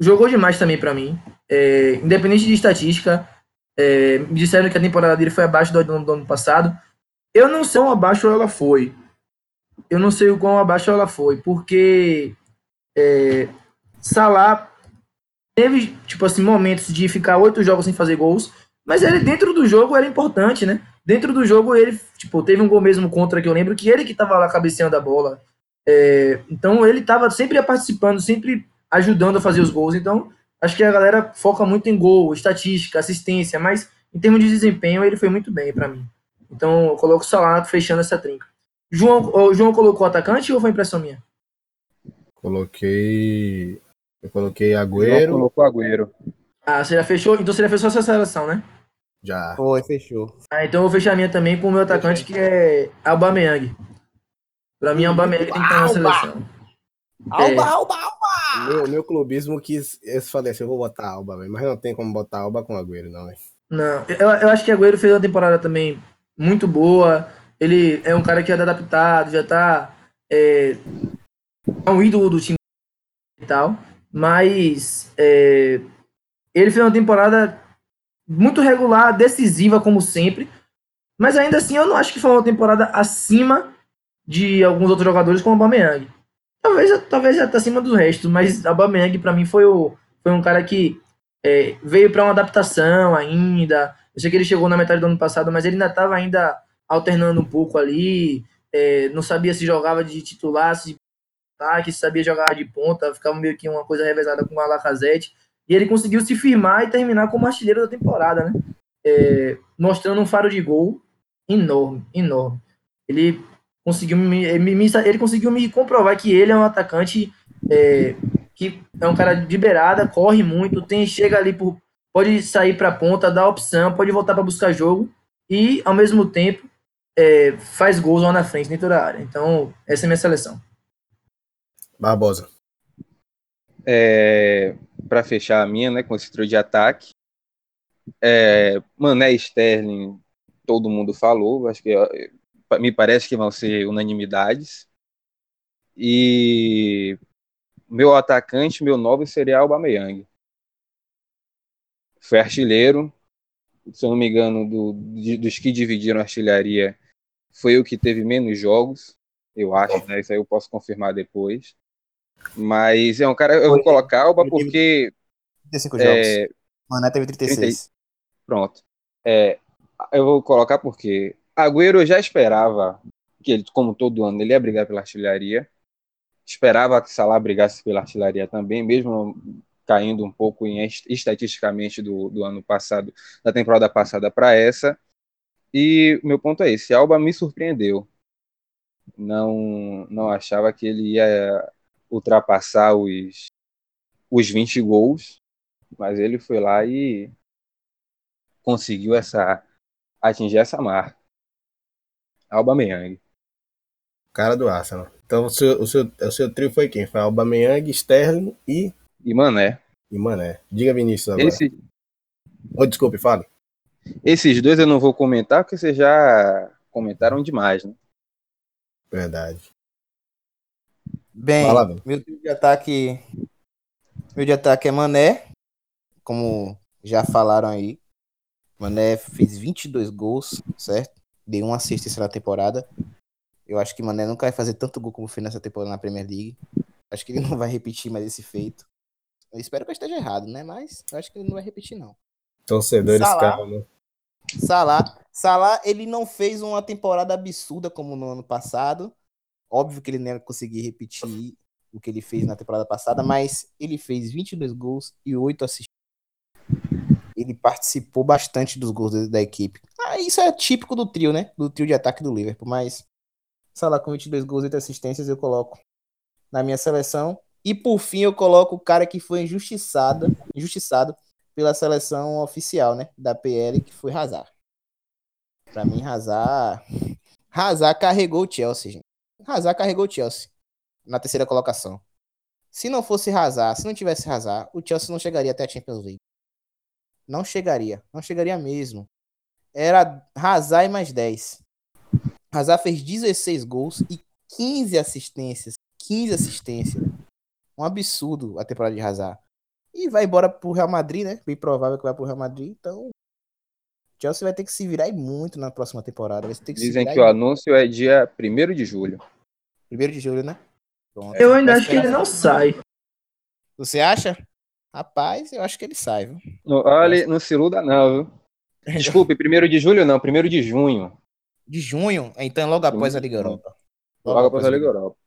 jogou demais também para mim. É... Independente de estatística, é, me disseram que a temporada dele foi abaixo do, do, do, ano passado. Eu não sei quão abaixo ela foi. Eu não sei o quão abaixo ela foi, porque é, Salah teve, tipo assim, momentos de ficar oito jogos sem fazer gols, mas ele dentro do jogo era importante, né? Dentro do jogo ele, tipo, teve um gol mesmo contra que eu lembro que ele que tava lá cabeceando a bola. É, então ele tava sempre participando, sempre ajudando a fazer os gols. Então acho que a galera foca muito em gol, estatística, assistência, mas em termos de desempenho ele foi muito bem para mim. Então eu coloco o Salah fechando essa trinca. João, o João colocou atacante ou foi impressão minha? Coloquei. Eu coloquei Agüero. João colocou Agüero. Ah, você já fechou? Então você já fechou essa seleção, né? Já. Foi, fechou. Ah, então eu vou fechar a minha também com o meu atacante, que é Aubameyang. Pra mim, Aubameyang tem que estar na seleção. Alba, é. Alba, Alba! Meu, meu clubismo quis. Eu falei assim: eu vou botar Alba, mas não tem como botar Alba com Agüero, não, véio. Não, eu, eu acho que Agüero fez uma temporada também muito boa. Ele é um cara que é adaptado, já tá. É, é um ídolo do time e tal. Mas é, ele fez uma temporada muito regular, decisiva, como sempre. Mas ainda assim, eu não acho que foi uma temporada acima de alguns outros jogadores, como o Aubameyang. Talvez, talvez até acima do resto, mas o Aubameyang, para mim, foi, o, foi um cara que é, veio para uma adaptação ainda. Eu sei que ele chegou na metade do ano passado, mas ele ainda estava ainda alternando um pouco ali. É, não sabia se jogava de titular, se, ah, que sabia jogar de ponta, ficava meio que uma coisa revezada com a Lacazette. E ele conseguiu se firmar e terminar como artilheiro da temporada, né? É, mostrando um faro de gol enorme, enorme. Ele conseguiu me, me, ele conseguiu me comprovar que ele é um atacante é, que é um cara de beirada, corre muito, tem chega ali por pode sair para a ponta, dá opção, pode voltar para buscar jogo e ao mesmo tempo é, faz gols lá na frente dentro da área. Então essa é a minha seleção. Barbosa. É, para fechar a minha, né, com esse trio de ataque, é, Mané Sterling, todo mundo falou, acho que me parece que vão ser unanimidades. E meu atacante, meu novo seria Aubameyang. Foi artilheiro, se eu não me engano, do, dos que dividiram a artilharia, foi o que teve menos jogos, eu acho, né? Isso aí eu posso confirmar depois. Mas é um cara, eu vou colocar Alba porque. 35 jogos. É, Mané teve 36. 30, pronto. É, eu vou colocar porque Agüero já esperava que ele, como todo ano, ele ia brigar pela artilharia. Esperava que Salah brigasse pela artilharia também, mesmo caindo um pouco em, estatisticamente do, do ano passado, da temporada passada para essa. E meu ponto é esse: Alba me surpreendeu. Não, não achava que ele ia ultrapassar os, os 20 gols, mas ele foi lá e conseguiu essa atingir essa marca. Alba Meyang. Cara do Arsenal. Então o seu, o seu, o seu trio foi quem? Foi Alba Meyang, Sterling e. E Mané. E Mané. Diga, Vinícius, agora. Esse... Oh, desculpe, fale. Esses dois eu não vou comentar porque vocês já comentaram demais, né? Verdade. Bem, Fala, meu trio de ataque. Meu de ataque é Mané. Como já falaram aí. Mané fez 22 gols, certo? Deu uma assistência na temporada. Eu acho que Mané nunca vai fazer tanto gol como fez nessa temporada na Premier League. Acho que ele não vai repetir mais esse feito. Eu espero que eu esteja errado, né? Mas eu acho que ele não vai repetir, não. Torcedores, calma. Salah, Salah, ele não fez uma temporada absurda como no ano passado. Óbvio que ele não ia conseguir repetir o que ele fez na temporada passada, mas ele fez 22 gols e 8 assistências. Ele participou bastante dos gols da equipe. Ah, isso é típico do trio, né? Do trio de ataque do Liverpool, mas Salah com 22 gols e 8 assistências eu coloco na minha seleção. E por fim eu coloco o cara que foi injustiçado, injustiçado pela seleção oficial, né, da PL, que foi Hazard. Para mim Hazard Hazard carregou o Chelsea, gente. Hazard carregou o Chelsea na terceira colocação. Se não fosse Hazard, se não tivesse Hazard, o Chelsea não chegaria até a Champions League. Não chegaria, não chegaria mesmo. Era Hazard e mais 10. Hazard fez 16 gols e 15 assistências. 15 assistências. Um absurdo a temporada de Hazard. E vai embora pro Real Madrid, né? Bem provável que vai pro Real Madrid. Então, Chelsea vai ter que se virar muito na próxima temporada. Que Dizem que o anúncio é dia 1 de julho. 1 de julho, né? Pronto. Eu ainda acho que ele não sai. Você acha? Rapaz, eu acho que ele sai, viu? No, olha, não se iluda não, viu? Desculpe, 1 de julho não, 1 de junho. De junho? Então logo após a Liga Europa. Logo, logo após a Liga Europa.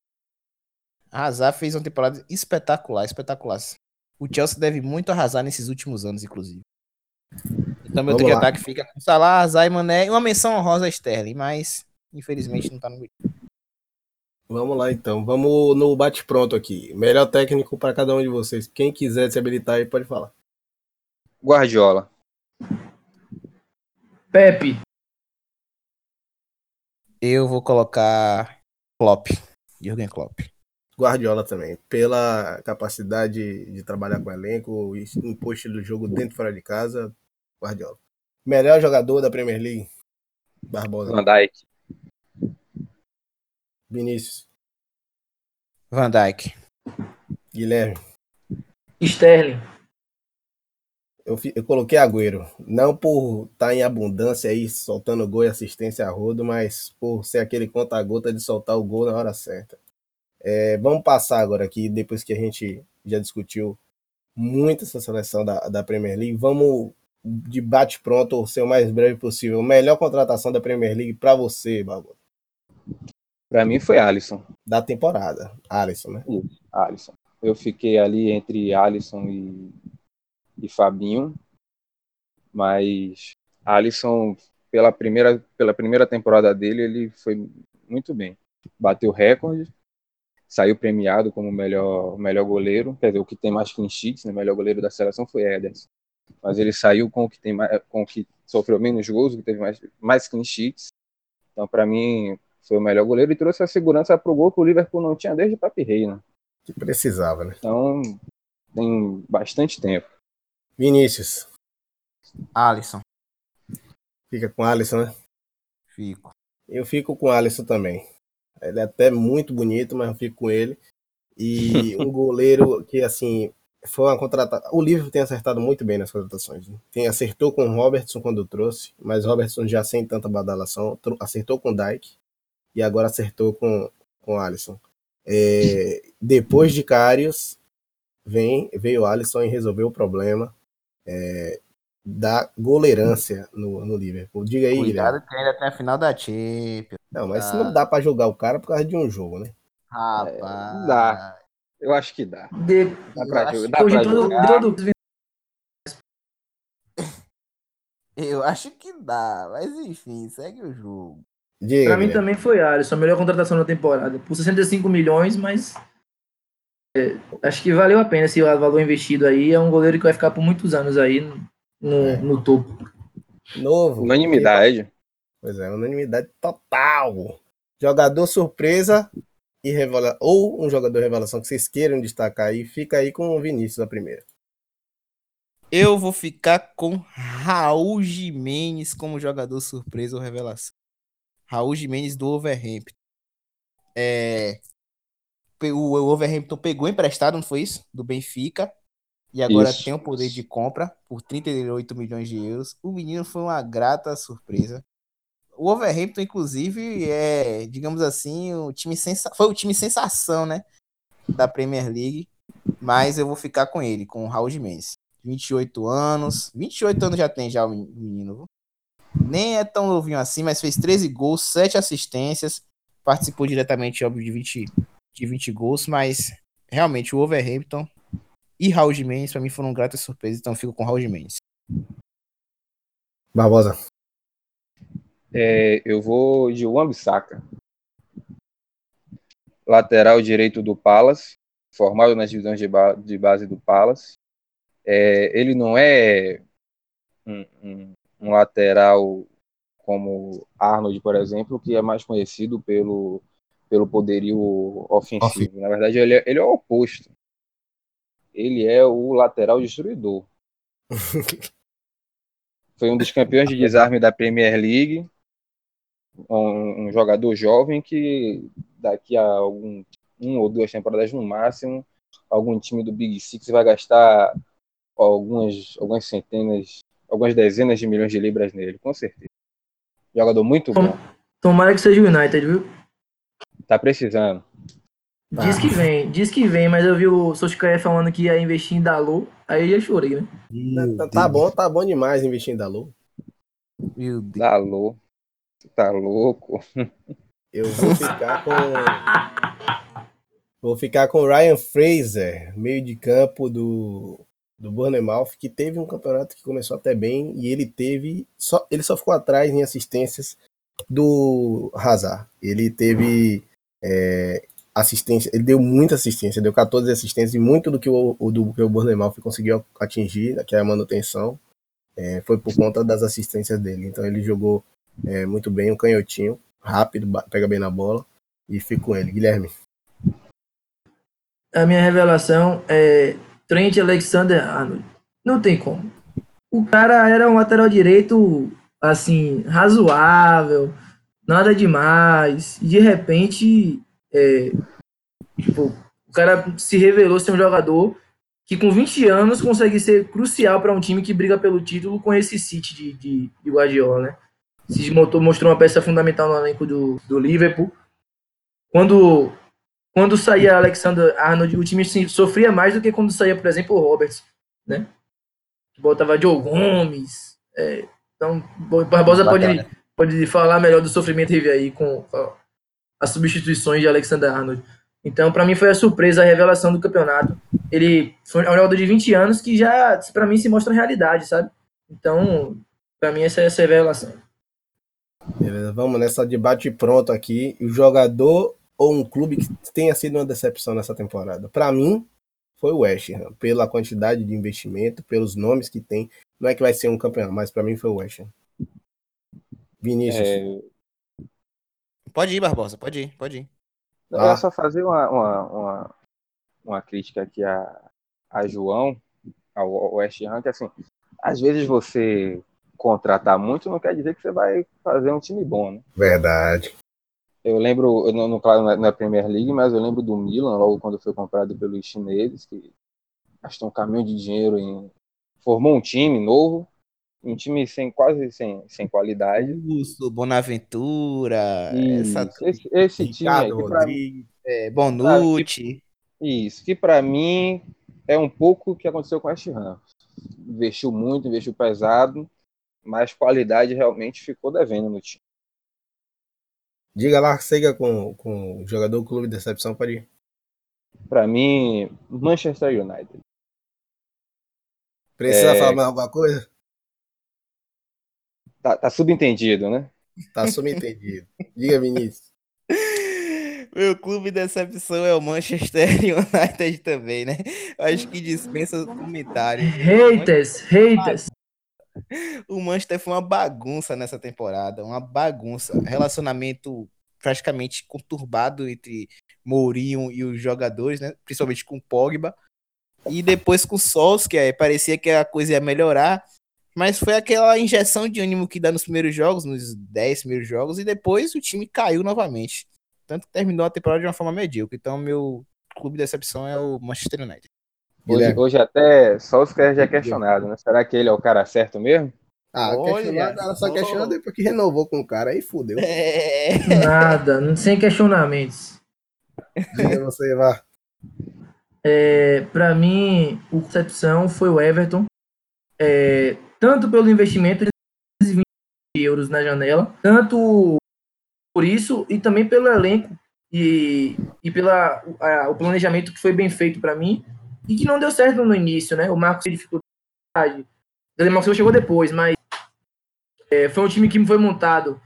Hazard fez uma temporada espetacular, espetacular. O Chelsea deve muito arrasar nesses últimos anos, inclusive. Então meu trio ataque fica com Salah, Hazard e Mané e uma menção honrosa a Sterling, mas infelizmente não tá no Vamos lá então, vamos no bate pronto aqui. Melhor técnico para cada um de vocês. Quem quiser se habilitar aí pode falar. Guardiola. Pepe. Eu vou colocar Klopp. Jürgen Klopp. Guardiola também, pela capacidade de trabalhar com o elenco, impor do jogo dentro e fora de casa, Guardiola. Melhor jogador da Premier League? Barbosa. Van Dijk. Vinícius. Van Dijk. Guilherme. Sterling. Eu, eu coloquei Agüero. Não por estar tá em abundância aí, soltando gol e assistência a rodo, mas por ser aquele conta-gota de soltar o gol na hora certa. É, vamos passar agora aqui, depois que a gente já discutiu muito essa seleção da, da Premier League, vamos de bate pronto, ser o mais breve possível. Melhor contratação da Premier League para você, Barbosa? Para mim foi Alisson. Da temporada. Alisson, né? Isso, Alisson. Eu fiquei ali entre Alisson e, e Fabinho, mas Alisson pela primeira pela primeira temporada dele ele foi muito bem, bateu recorde, saiu premiado como melhor melhor goleiro, quer dizer o que tem mais clean sheets, né, melhor goleiro da seleção foi Ederson, mas ele saiu com o que tem mais, com o que sofreu menos gols, o que teve mais mais clean sheets, então para mim foi o melhor goleiro e trouxe a segurança para o gol que o Liverpool não tinha desde o Papi Rei, né? Que precisava, né? Então tem bastante tempo. Vinícius. Alisson. Fica com Alisson, né? Fico. Eu fico com Alisson também. Ele é até muito bonito, mas eu fico com ele. E um goleiro que, assim, foi uma contratação. O livro tem acertado muito bem nas contratações. Né? Tem, acertou com o Robertson quando trouxe, mas Robertson já sem tanta badalação. Acertou com o Dyke e agora acertou com, com o Alisson. É, depois de Carius, vem, veio o Alisson e resolveu o problema é, da goleirância no, no Liverpool. Diga aí, Cuidado Guilherme. que ainda tem a final da Champions. Não, mas ah. não dá para jogar o cara por causa de um jogo, né? Rapaz. É, dá. Eu acho que dá. De... Dá pra, jogar, dá pra jogar. Eu acho que dá, mas enfim, segue o jogo. Diga, pra mim também foi Alisson, a melhor contratação da temporada. Por 65 milhões, mas é, acho que valeu a pena esse valor investido aí. É um goleiro que vai ficar por muitos anos aí no, é. no topo. Novo. Unanimidade. Pois é, unanimidade total. Jogador surpresa e revela ou um jogador revelação que vocês queiram destacar aí, fica aí com o Vinícius a primeira. Eu vou ficar com Raul Jimenez como jogador surpresa ou revelação. Raul Jimenez do Overhampton. É, o Overhampton pegou emprestado, não foi isso? Do Benfica. E agora isso. tem o poder de compra por 38 milhões de euros. O menino foi uma grata surpresa. O Overhampton, inclusive, é, digamos assim, o time sensa... foi o time sensação, né? Da Premier League. Mas eu vou ficar com ele, com o Raul Jimenez. 28 anos. 28 anos já tem já o menino. Nem é tão novinho assim, mas fez 13 gols, 7 assistências. Participou diretamente, óbvio, de 20, de 20 gols, mas realmente o Overhampton e Raul Jimenez, para mim, foram gratas surpresas, então fico com Raul Jimenez. Barbosa. É, eu vou de Wambisaka. Lateral direito do Palace, formado nas divisões de, ba de base do Palace. É, ele não é um, um, um, lateral como Arnold, por exemplo, que é mais conhecido pelo, pelo poderio ofensivo. Na verdade, ele é, ele é o oposto ele é o lateral destruidor. Foi um dos campeões de desarme da Premier League, um, um jogador jovem que daqui a algum, um ou duas temporadas no máximo, algum time do Big Six vai gastar algumas, algumas centenas, algumas dezenas de milhões de libras nele, com certeza. Jogador muito bom. Tomara que seja o United, viu? Tá precisando. Diz que vem, diz que vem, mas eu vi o Soshikaia falando que ia investir em Dalu, aí eu já chorei, né? Tá, tá, bom, tá bom demais investir em Dalu. Meu Deus. Dalu. Tá louco. Eu vou ficar com. Vou ficar com o Ryan Fraser, meio de campo do, do Bournemouth, que teve um campeonato que começou até bem e ele teve. Só, ele só ficou atrás em assistências do Hazard. Ele teve. É, assistência, ele deu muita assistência, deu 14 assistências e muito do que o, do que o Bournemouth conseguiu atingir, que é a manutenção, é, foi por conta das assistências dele. Então ele jogou é, muito bem, um canhotinho, rápido, pega bem na bola e fica com ele. Guilherme. A minha revelação é Trent Alexander-Arnold. Não tem como. O cara era um lateral direito, assim, razoável, nada demais. De repente, é, tipo, o cara se revelou ser um jogador que com 20 anos consegue ser crucial para um time que briga pelo título com esse City de, de, de Guardiola, né? Se mostrou, mostrou uma peça fundamental no elenco do, do Liverpool. Quando, quando saía Alexander Arnold, o time sofria mais do que quando saía, por exemplo, o Roberts, né? Botava Joe Gomes. É, então, Barbosa pode, pode falar melhor do sofrimento que teve aí com, as substituições de Alexander Arnold. Então, para mim, foi a surpresa, a revelação do campeonato. ele foi um jogador de 20 anos que já, para mim, se mostra realidade, sabe? Então, para mim, essa é essa revelação. Beleza, vamos nessa debate pronto aqui. O jogador ou um clube que tenha sido uma decepção nessa temporada? Para mim, foi o West Ham, pela quantidade de investimento, pelos nomes que tem. Não é que vai ser um campeão, mas para mim foi o West Ham. Vinícius. É... Pode ir, Barbosa, pode ir, pode ir. Eu ah. só fazer uma, uma, uma, uma, crítica aqui a, a João, ao West Ham, que assim, às vezes você contratar muito não quer dizer que você vai fazer um time bom, né? Verdade. Eu lembro, no, no, claro, na Premier League, mas eu lembro do Milan, logo quando foi comprado pelos chineses, que gastou um caminhão de dinheiro em. formou um time novo, um time sem quase sem, sem qualidade. Isso, Bonaventura, isso, essa... esse, esse time aí, mim, é, Bonucci. Que, isso, que para mim é um pouco o que aconteceu com o West Ham. Investiu muito, investiu pesado, mas qualidade realmente ficou devendo no time. Diga lá, siga com, com o jogador clube de decepção, pode ir. Para mim, Manchester United. Precisa é... falar mais alguma coisa? Tá, tá subentendido, né? Tá subentendido. Diga, Vinícius. Meu clube de decepção é o Manchester United também, né? Acho que dispensa comentários. Haters, haters. O Manchester foi uma bagunça nessa temporada, uma bagunça. Relacionamento praticamente conturbado entre Mourinho e os jogadores, né? Principalmente com Pogba. E depois com Solskjaer, parecia que a coisa ia melhorar, mas foi aquela injeção de ânimo que dá nos primeiros jogos, nos 10 primeiros jogos, e depois o time caiu novamente. Tanto que terminou a temporada de uma forma medíocre. Então, meu clube de decepção é o Manchester United. Hoje, hoje até só os caras já é questionado, né? Será que ele é o cara certo mesmo? Ah, questionado, ela só questiona depois que renovou com o cara, aí fudeu. É... Nada, sem questionamentos. Diga você, vá. É, para mim, o concepção foi o Everton. É, tanto pelo investimento de 20 euros na janela, tanto por isso e também pelo elenco e, e pela a, o planejamento que foi bem feito para mim e que não deu certo no início, né? O Marcos teve dificuldade. O Marcos chegou depois, mas é, foi um time que foi montado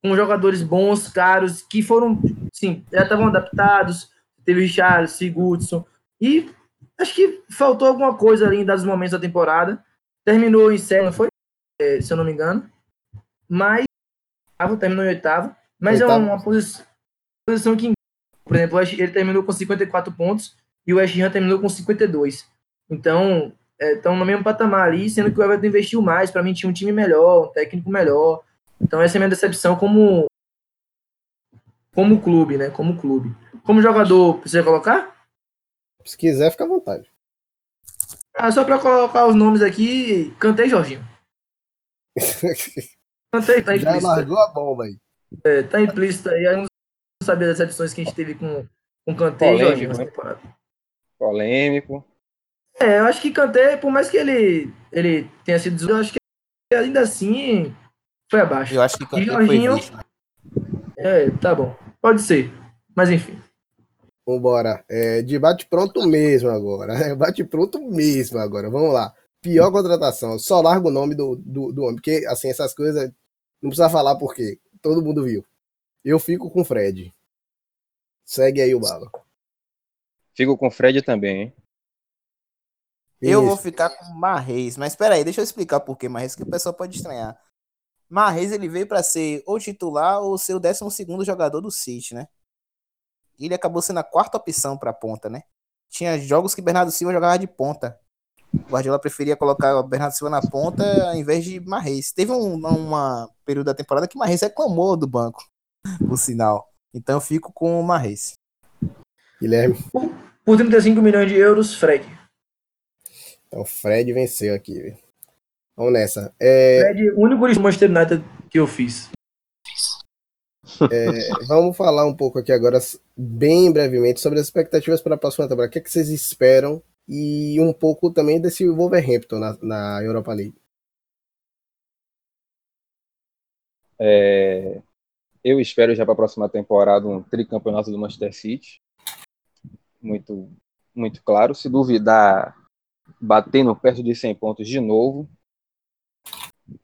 com jogadores bons, caros, que foram, sim, já estavam adaptados. Teve Richard, Sigurdsson. E acho que faltou alguma coisa ali em dados momentos da temporada. Terminou em sétimo, foi? É, se eu não me engano. Mas terminou em oitavo. Mas é oitavo. é uma posição, posição que, por exemplo, ele terminou com 54 pontos e o West Ham terminou com 52. Então, estão é, no mesmo patamar ali, sendo que o Everton investiu mais. Para mim, tinha um time melhor, um técnico melhor. Então, essa é a minha decepção como, como clube, né? Como clube. Como jogador, precisa colocar? Se quiser, fica à vontade. Ah, só para colocar os nomes aqui, cantei Jorginho. cantei, tá implícito. Já largou a bomba aí. É, tá implícito aí. Eu não sabia das decepções que a gente teve com, com Cantei e Jorginho nessa temporada polêmico. É, eu acho que Kanté, por mais que ele, ele tenha sido eu acho que ainda assim foi abaixo. Eu acho que Kanté Jorginho, foi visto. É, tá bom. Pode ser. Mas enfim. Vambora. É, debate pronto mesmo agora. Debate pronto mesmo agora. Vamos lá. Pior contratação. Só largo o nome do, do, do homem. Porque, assim, essas coisas. Não precisa falar porque todo mundo viu. Eu fico com o Fred. Segue aí o bala. Fico com o Fred também, hein? Eu Isso. vou ficar com o Marreis. Mas espera aí, deixa eu explicar por que Marreis, que o pessoal pode estranhar. Marreis, ele veio para ser ou titular ou ser o 12 jogador do City, né? Ele acabou sendo a quarta opção para ponta, né? Tinha jogos que Bernardo Silva jogava de ponta. O Guardiola preferia colocar o Bernardo Silva na ponta ao invés de Marreis. Teve um uma período da temporada que Marreis reclamou do banco, por sinal. Então eu fico com o Marreis. Guilherme. Por 35 milhões de euros, Fred. Então, Fred venceu aqui. Vamos nessa. É... Fred, o único do Manchester United que eu fiz. É, vamos falar um pouco aqui agora, bem brevemente, sobre as expectativas para a próxima temporada. O que, é que vocês esperam? E um pouco também desse Wolverhampton na, na Europa League. É, eu espero já para a próxima temporada um tricampeonato do Manchester City muito muito claro. Se duvidar, batendo perto de 100 pontos de novo.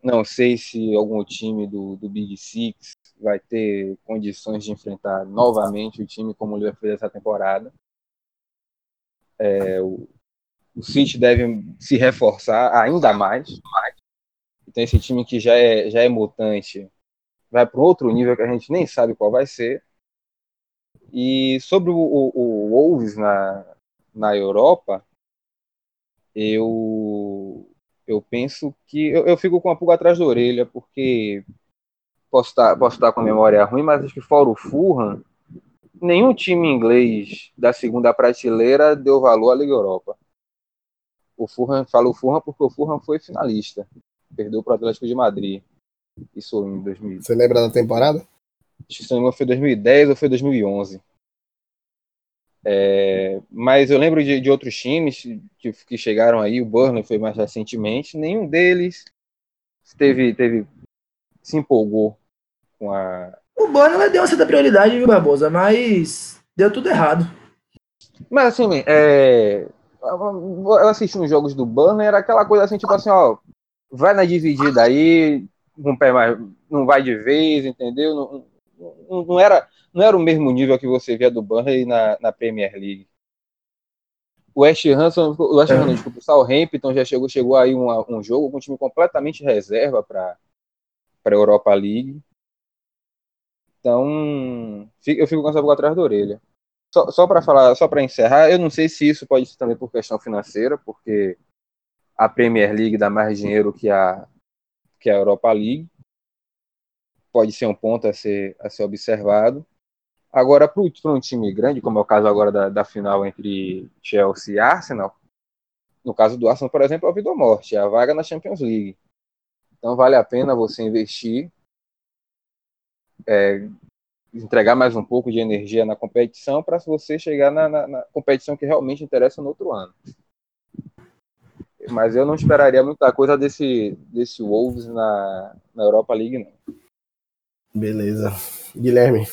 Não sei se algum time do, do Big Six vai ter condições de enfrentar novamente o time como o Liverpool fez essa temporada. É, o, o City deve se reforçar ainda mais. Então esse time que já é, já é mutante vai para outro nível que a gente nem sabe qual vai ser. E sobre o, o, o Wolves na, na Europa, eu eu penso que eu, eu fico com a pulga atrás da orelha, porque posso estar, posso estar com a memória ruim, mas acho que fora o Fulham, nenhum time inglês da segunda prateleira deu valor à Liga Europa. O Fulham, falo Fulham porque o Fulham foi finalista, perdeu para o Atlético de Madrid. Isso em 2000. Você lembra da temporada? Acho que se não me engano foi 2010 ou foi 2011. É, mas eu lembro de, de outros times que, que, chegaram aí, o Burnley foi mais recentemente, nenhum deles teve, teve se empolgou com a. O Burnley deu uma certa prioridade, viu, Barbosa, mas deu tudo errado. Mas assim, é, eu assisti uns jogos do Burnley, era aquela coisa assim, tipo assim, ó, vai na dividida aí, um pé mais, não vai de vez, entendeu? Não, não, era não era o mesmo nível que você via do Burnley na, na Premier League. O West Ham, o West Ham, é. desculpa, o Southampton já chegou, chegou aí um, um jogo com um time completamente reserva para a Europa League. Então, eu fico com essa boca atrás da orelha. Só, só para falar, só para encerrar, eu não sei se isso pode ser também por questão financeira, porque a Premier League dá mais dinheiro que a que a Europa League. Pode ser um ponto a ser, a ser observado. Agora, para um time grande, como é o caso agora da, da final entre Chelsea e Arsenal, no caso do Arsenal, por exemplo, é a vida ou morte, é a vaga na Champions League. Então vale a pena você investir, é, entregar mais um pouco de energia na competição para você chegar na, na, na, competição que realmente interessa no outro ano. Mas eu não esperaria muita coisa desse, desse Wolves na, na Europa League, não. Beleza. Guilherme,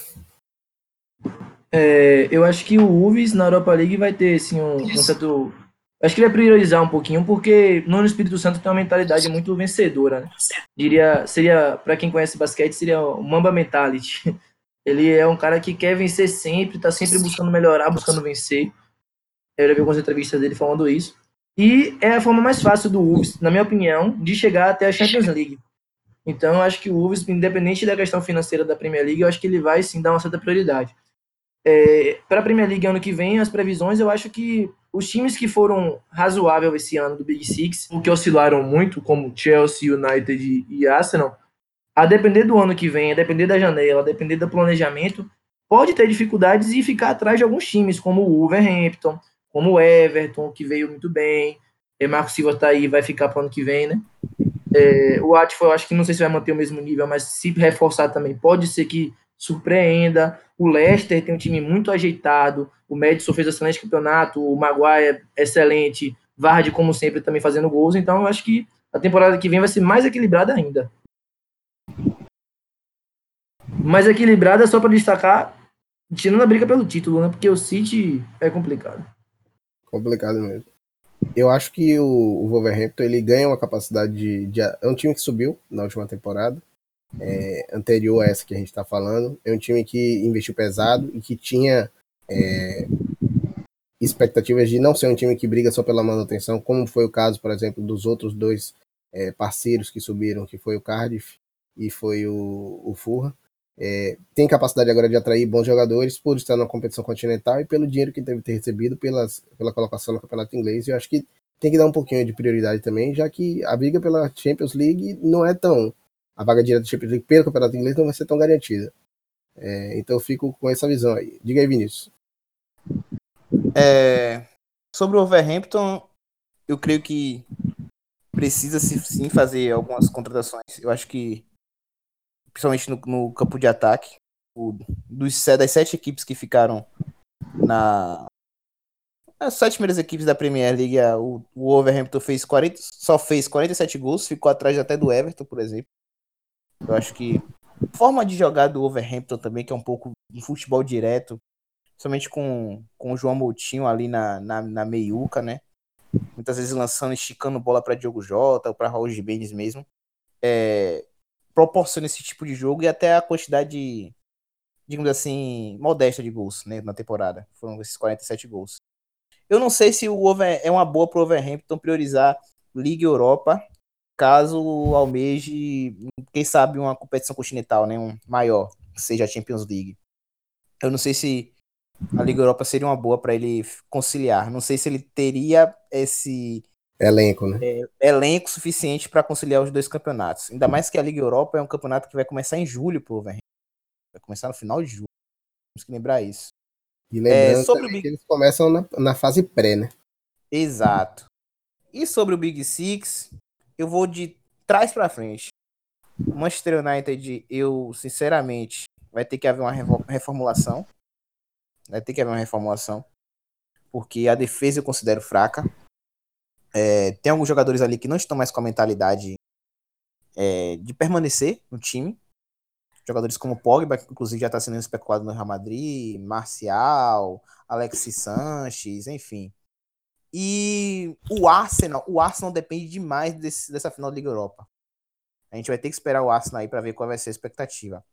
é, eu acho que o Uves na Europa League vai ter assim, um, um certo. Acho que ele vai priorizar um pouquinho, porque no Espírito Santo tem uma mentalidade muito vencedora. Né? Diria, seria, para quem conhece basquete, seria o Mamba Mentality. Ele é um cara que quer vencer sempre, tá sempre buscando melhorar, buscando vencer. Eu já vi algumas entrevistas dele falando isso. E é a forma mais fácil do Wolves, na minha opinião, de chegar até a Champions League. Então, eu acho que o Wolves, independente da questão financeira da Premier League, eu acho que ele vai sim dar uma certa prioridade. É, para a Premier League ano que vem, as previsões, eu acho que os times que foram razoáveis esse ano do Big Six, o que oscilaram muito, como Chelsea, United e Arsenal, a depender do ano que vem, a depender da janela, a depender do planejamento, pode ter dificuldades e ficar atrás de alguns times, como o Wolverhampton, como o Everton, que veio muito bem. E Marco Silva está aí, vai ficar para o ano que vem, né? É, o Watford, eu acho que não sei se vai manter o mesmo nível, mas se reforçar também, pode ser que surpreenda. O Leicester tem um time muito ajeitado. O Madison fez excelente campeonato. O Maguire, excelente. Vardy, como sempre, também fazendo gols. Então, eu acho que a temporada que vem vai ser mais equilibrada ainda. Mais equilibrada só para destacar, tirando a briga pelo título, né? Porque o City é complicado. Complicado mesmo. Eu acho que o, o Wolverhampton ele ganha uma capacidade de, de, É um time que subiu na última temporada é, anterior a essa que a gente está falando. É um time que investiu pesado e que tinha é, expectativas de não ser um time que briga só pela manutenção, como foi o caso, por exemplo, dos outros dois é, parceiros que subiram, que foi o Cardiff e foi o, o Furra. É, tem capacidade agora de atrair bons jogadores por estar na competição continental e pelo dinheiro que deve ter recebido pelas, pela colocação no campeonato inglês. Eu acho que tem que dar um pouquinho de prioridade também, já que a briga pela Champions League não é tão a vaga direta do Champions League pelo Campeonato Inglês não vai ser tão garantida. É, então eu fico com essa visão aí. Diga aí, Vinícius. É, sobre o Overhampton, eu creio que precisa sim fazer algumas contratações. Eu acho que, principalmente no, no campo de ataque, o, dos, das sete equipes que ficaram na. As sete primeiras equipes da Premier League, o, o Overhampton fez 40, só fez 47 gols, ficou atrás até do Everton, por exemplo. Eu acho que forma de jogar do Overhampton também, que é um pouco um futebol direto, somente com, com o João Moutinho ali na, na, na meiuca, né? Muitas vezes lançando, esticando bola para Diogo Jota ou para Raul Gimenez mesmo. É, proporciona esse tipo de jogo e até a quantidade, digamos assim, modesta de gols né, na temporada. Foram esses 47 gols. Eu não sei se o over, é uma boa para o Overhampton priorizar Liga Europa, caso almeje, quem sabe, uma competição continental, né, um maior, seja a Champions League. Eu não sei se a Liga Europa seria uma boa para ele conciliar. Não sei se ele teria esse elenco, né? É, elenco suficiente para conciliar os dois campeonatos. Ainda mais que a Liga Europa é um campeonato que vai começar em julho pro Overhampton. Vai começar no final de julho. Temos que lembrar isso. E lembrando é, sobre Big... que eles começam na, na fase pré, né? Exato. E sobre o Big Six, eu vou de trás para frente. O Manchester United, eu sinceramente, vai ter que haver uma reformulação. Vai ter que haver uma reformulação. Porque a defesa eu considero fraca. É, tem alguns jogadores ali que não estão mais com a mentalidade é, de permanecer no time. Jogadores como Pogba, que inclusive já está sendo especulado no Real Madrid, Marcial, Alexis Sanches, enfim. E o Arsenal, o Arsenal depende demais desse, dessa final da Liga Europa. A gente vai ter que esperar o Arsenal aí para ver qual vai ser a expectativa.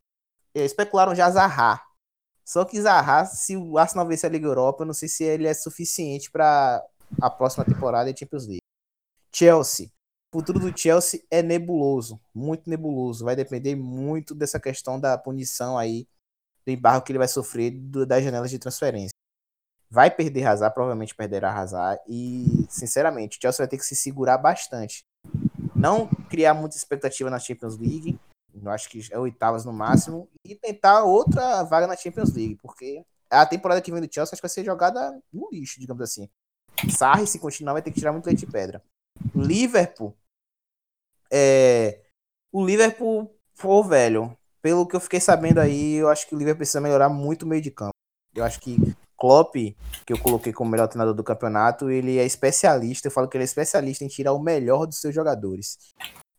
Eles especularam já Zaha. Só que Zaha, se o Arsenal vencer a Liga Europa, eu não sei se ele é suficiente para a próxima temporada de Champions League. Chelsea. O futuro do Chelsea é nebuloso, muito nebuloso. Vai depender muito dessa questão da punição aí, do embargo que ele vai sofrer do, das janelas de transferência. Vai perder Hazard, provavelmente perderá Hazard. E, sinceramente, o Chelsea vai ter que se segurar bastante. Não criar muita expectativa na Champions League. Eu acho que é oitavas no máximo. E tentar outra vaga na Champions League. Porque a temporada que vem do Chelsea acho que vai ser jogada no lixo, digamos assim. Sarri, se continuar, vai ter que tirar muito leite de pedra. Liverpool. É, o Liverpool, pô, velho, pelo que eu fiquei sabendo aí, eu acho que o Liverpool precisa melhorar muito o meio de campo. Eu acho que Klopp, que eu coloquei como melhor treinador do campeonato, ele é especialista, eu falo que ele é especialista em tirar o melhor dos seus jogadores.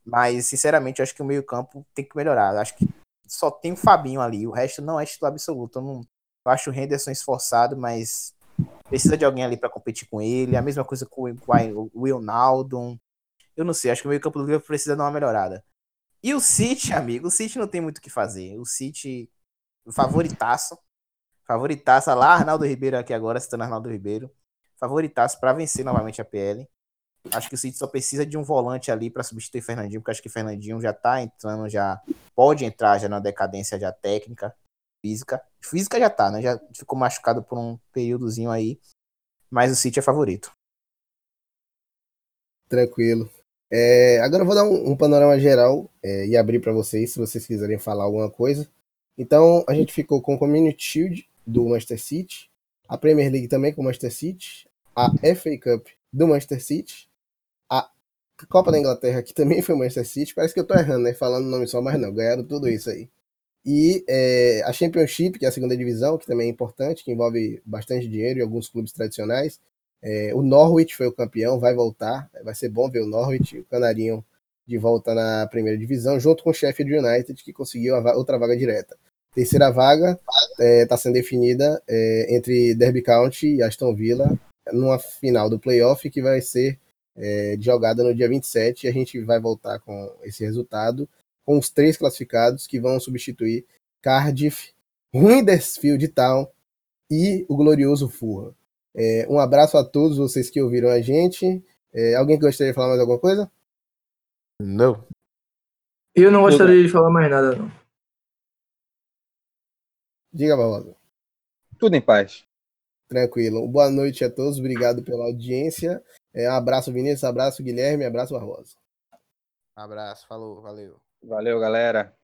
Mas, sinceramente, eu acho que o meio campo tem que melhorar. Eu acho que só tem o Fabinho ali, o resto não é titular absoluto. Eu, não, eu acho o Henderson esforçado, mas Precisa de alguém ali para competir com ele. A mesma coisa com o Will Naldon. Eu não sei, acho que o meio campo do Liverpool precisa dar uma melhorada. E o City, amigo, o City não tem muito o que fazer. O City, favoritaço. Favoritaço lá, Arnaldo Ribeiro aqui agora, citando Arnaldo Ribeiro. Favoritaço para vencer novamente a PL. Acho que o City só precisa de um volante ali para substituir Fernandinho, porque acho que Fernandinho já tá entrando, já pode entrar já na decadência já técnica física. Física já tá, né? Já ficou machucado por um períodozinho aí. Mas o City é favorito. Tranquilo. É, agora eu vou dar um, um panorama geral é, e abrir para vocês, se vocês quiserem falar alguma coisa. Então, a gente ficou com o Community Shield do Manchester City, a Premier League também com o Manchester City, a FA Cup do Manchester City, a Copa da Inglaterra, que também foi o Manchester City. Parece que eu tô errando, né? Falando nome só, mas não, ganharam tudo isso aí. E é, a Championship, que é a segunda divisão, que também é importante, que envolve bastante dinheiro e alguns clubes tradicionais. É, o Norwich foi o campeão, vai voltar. Vai ser bom ver o Norwich, o Canarinho, de volta na primeira divisão, junto com o Sheffield United, que conseguiu outra vaga direta. Terceira vaga está é, tá sendo definida é, entre Derby County e Aston Villa, numa final do playoff que vai ser é, jogada no dia 27 e a gente vai voltar com esse resultado com os três classificados que vão substituir Cardiff, Huddersfield Town e o glorioso Fulham. É, um abraço a todos vocês que ouviram a gente. É, alguém gostaria de falar mais alguma coisa? Não. Eu não gostaria de falar mais nada, não. Diga, Barbosa. Tudo em paz. Tranquilo. Boa noite a todos. Obrigado pela audiência. É, um abraço, Vinícius. Abraço, Guilherme. Abraço, Barbosa. abraço. Falou. Valeu. Valeu, galera.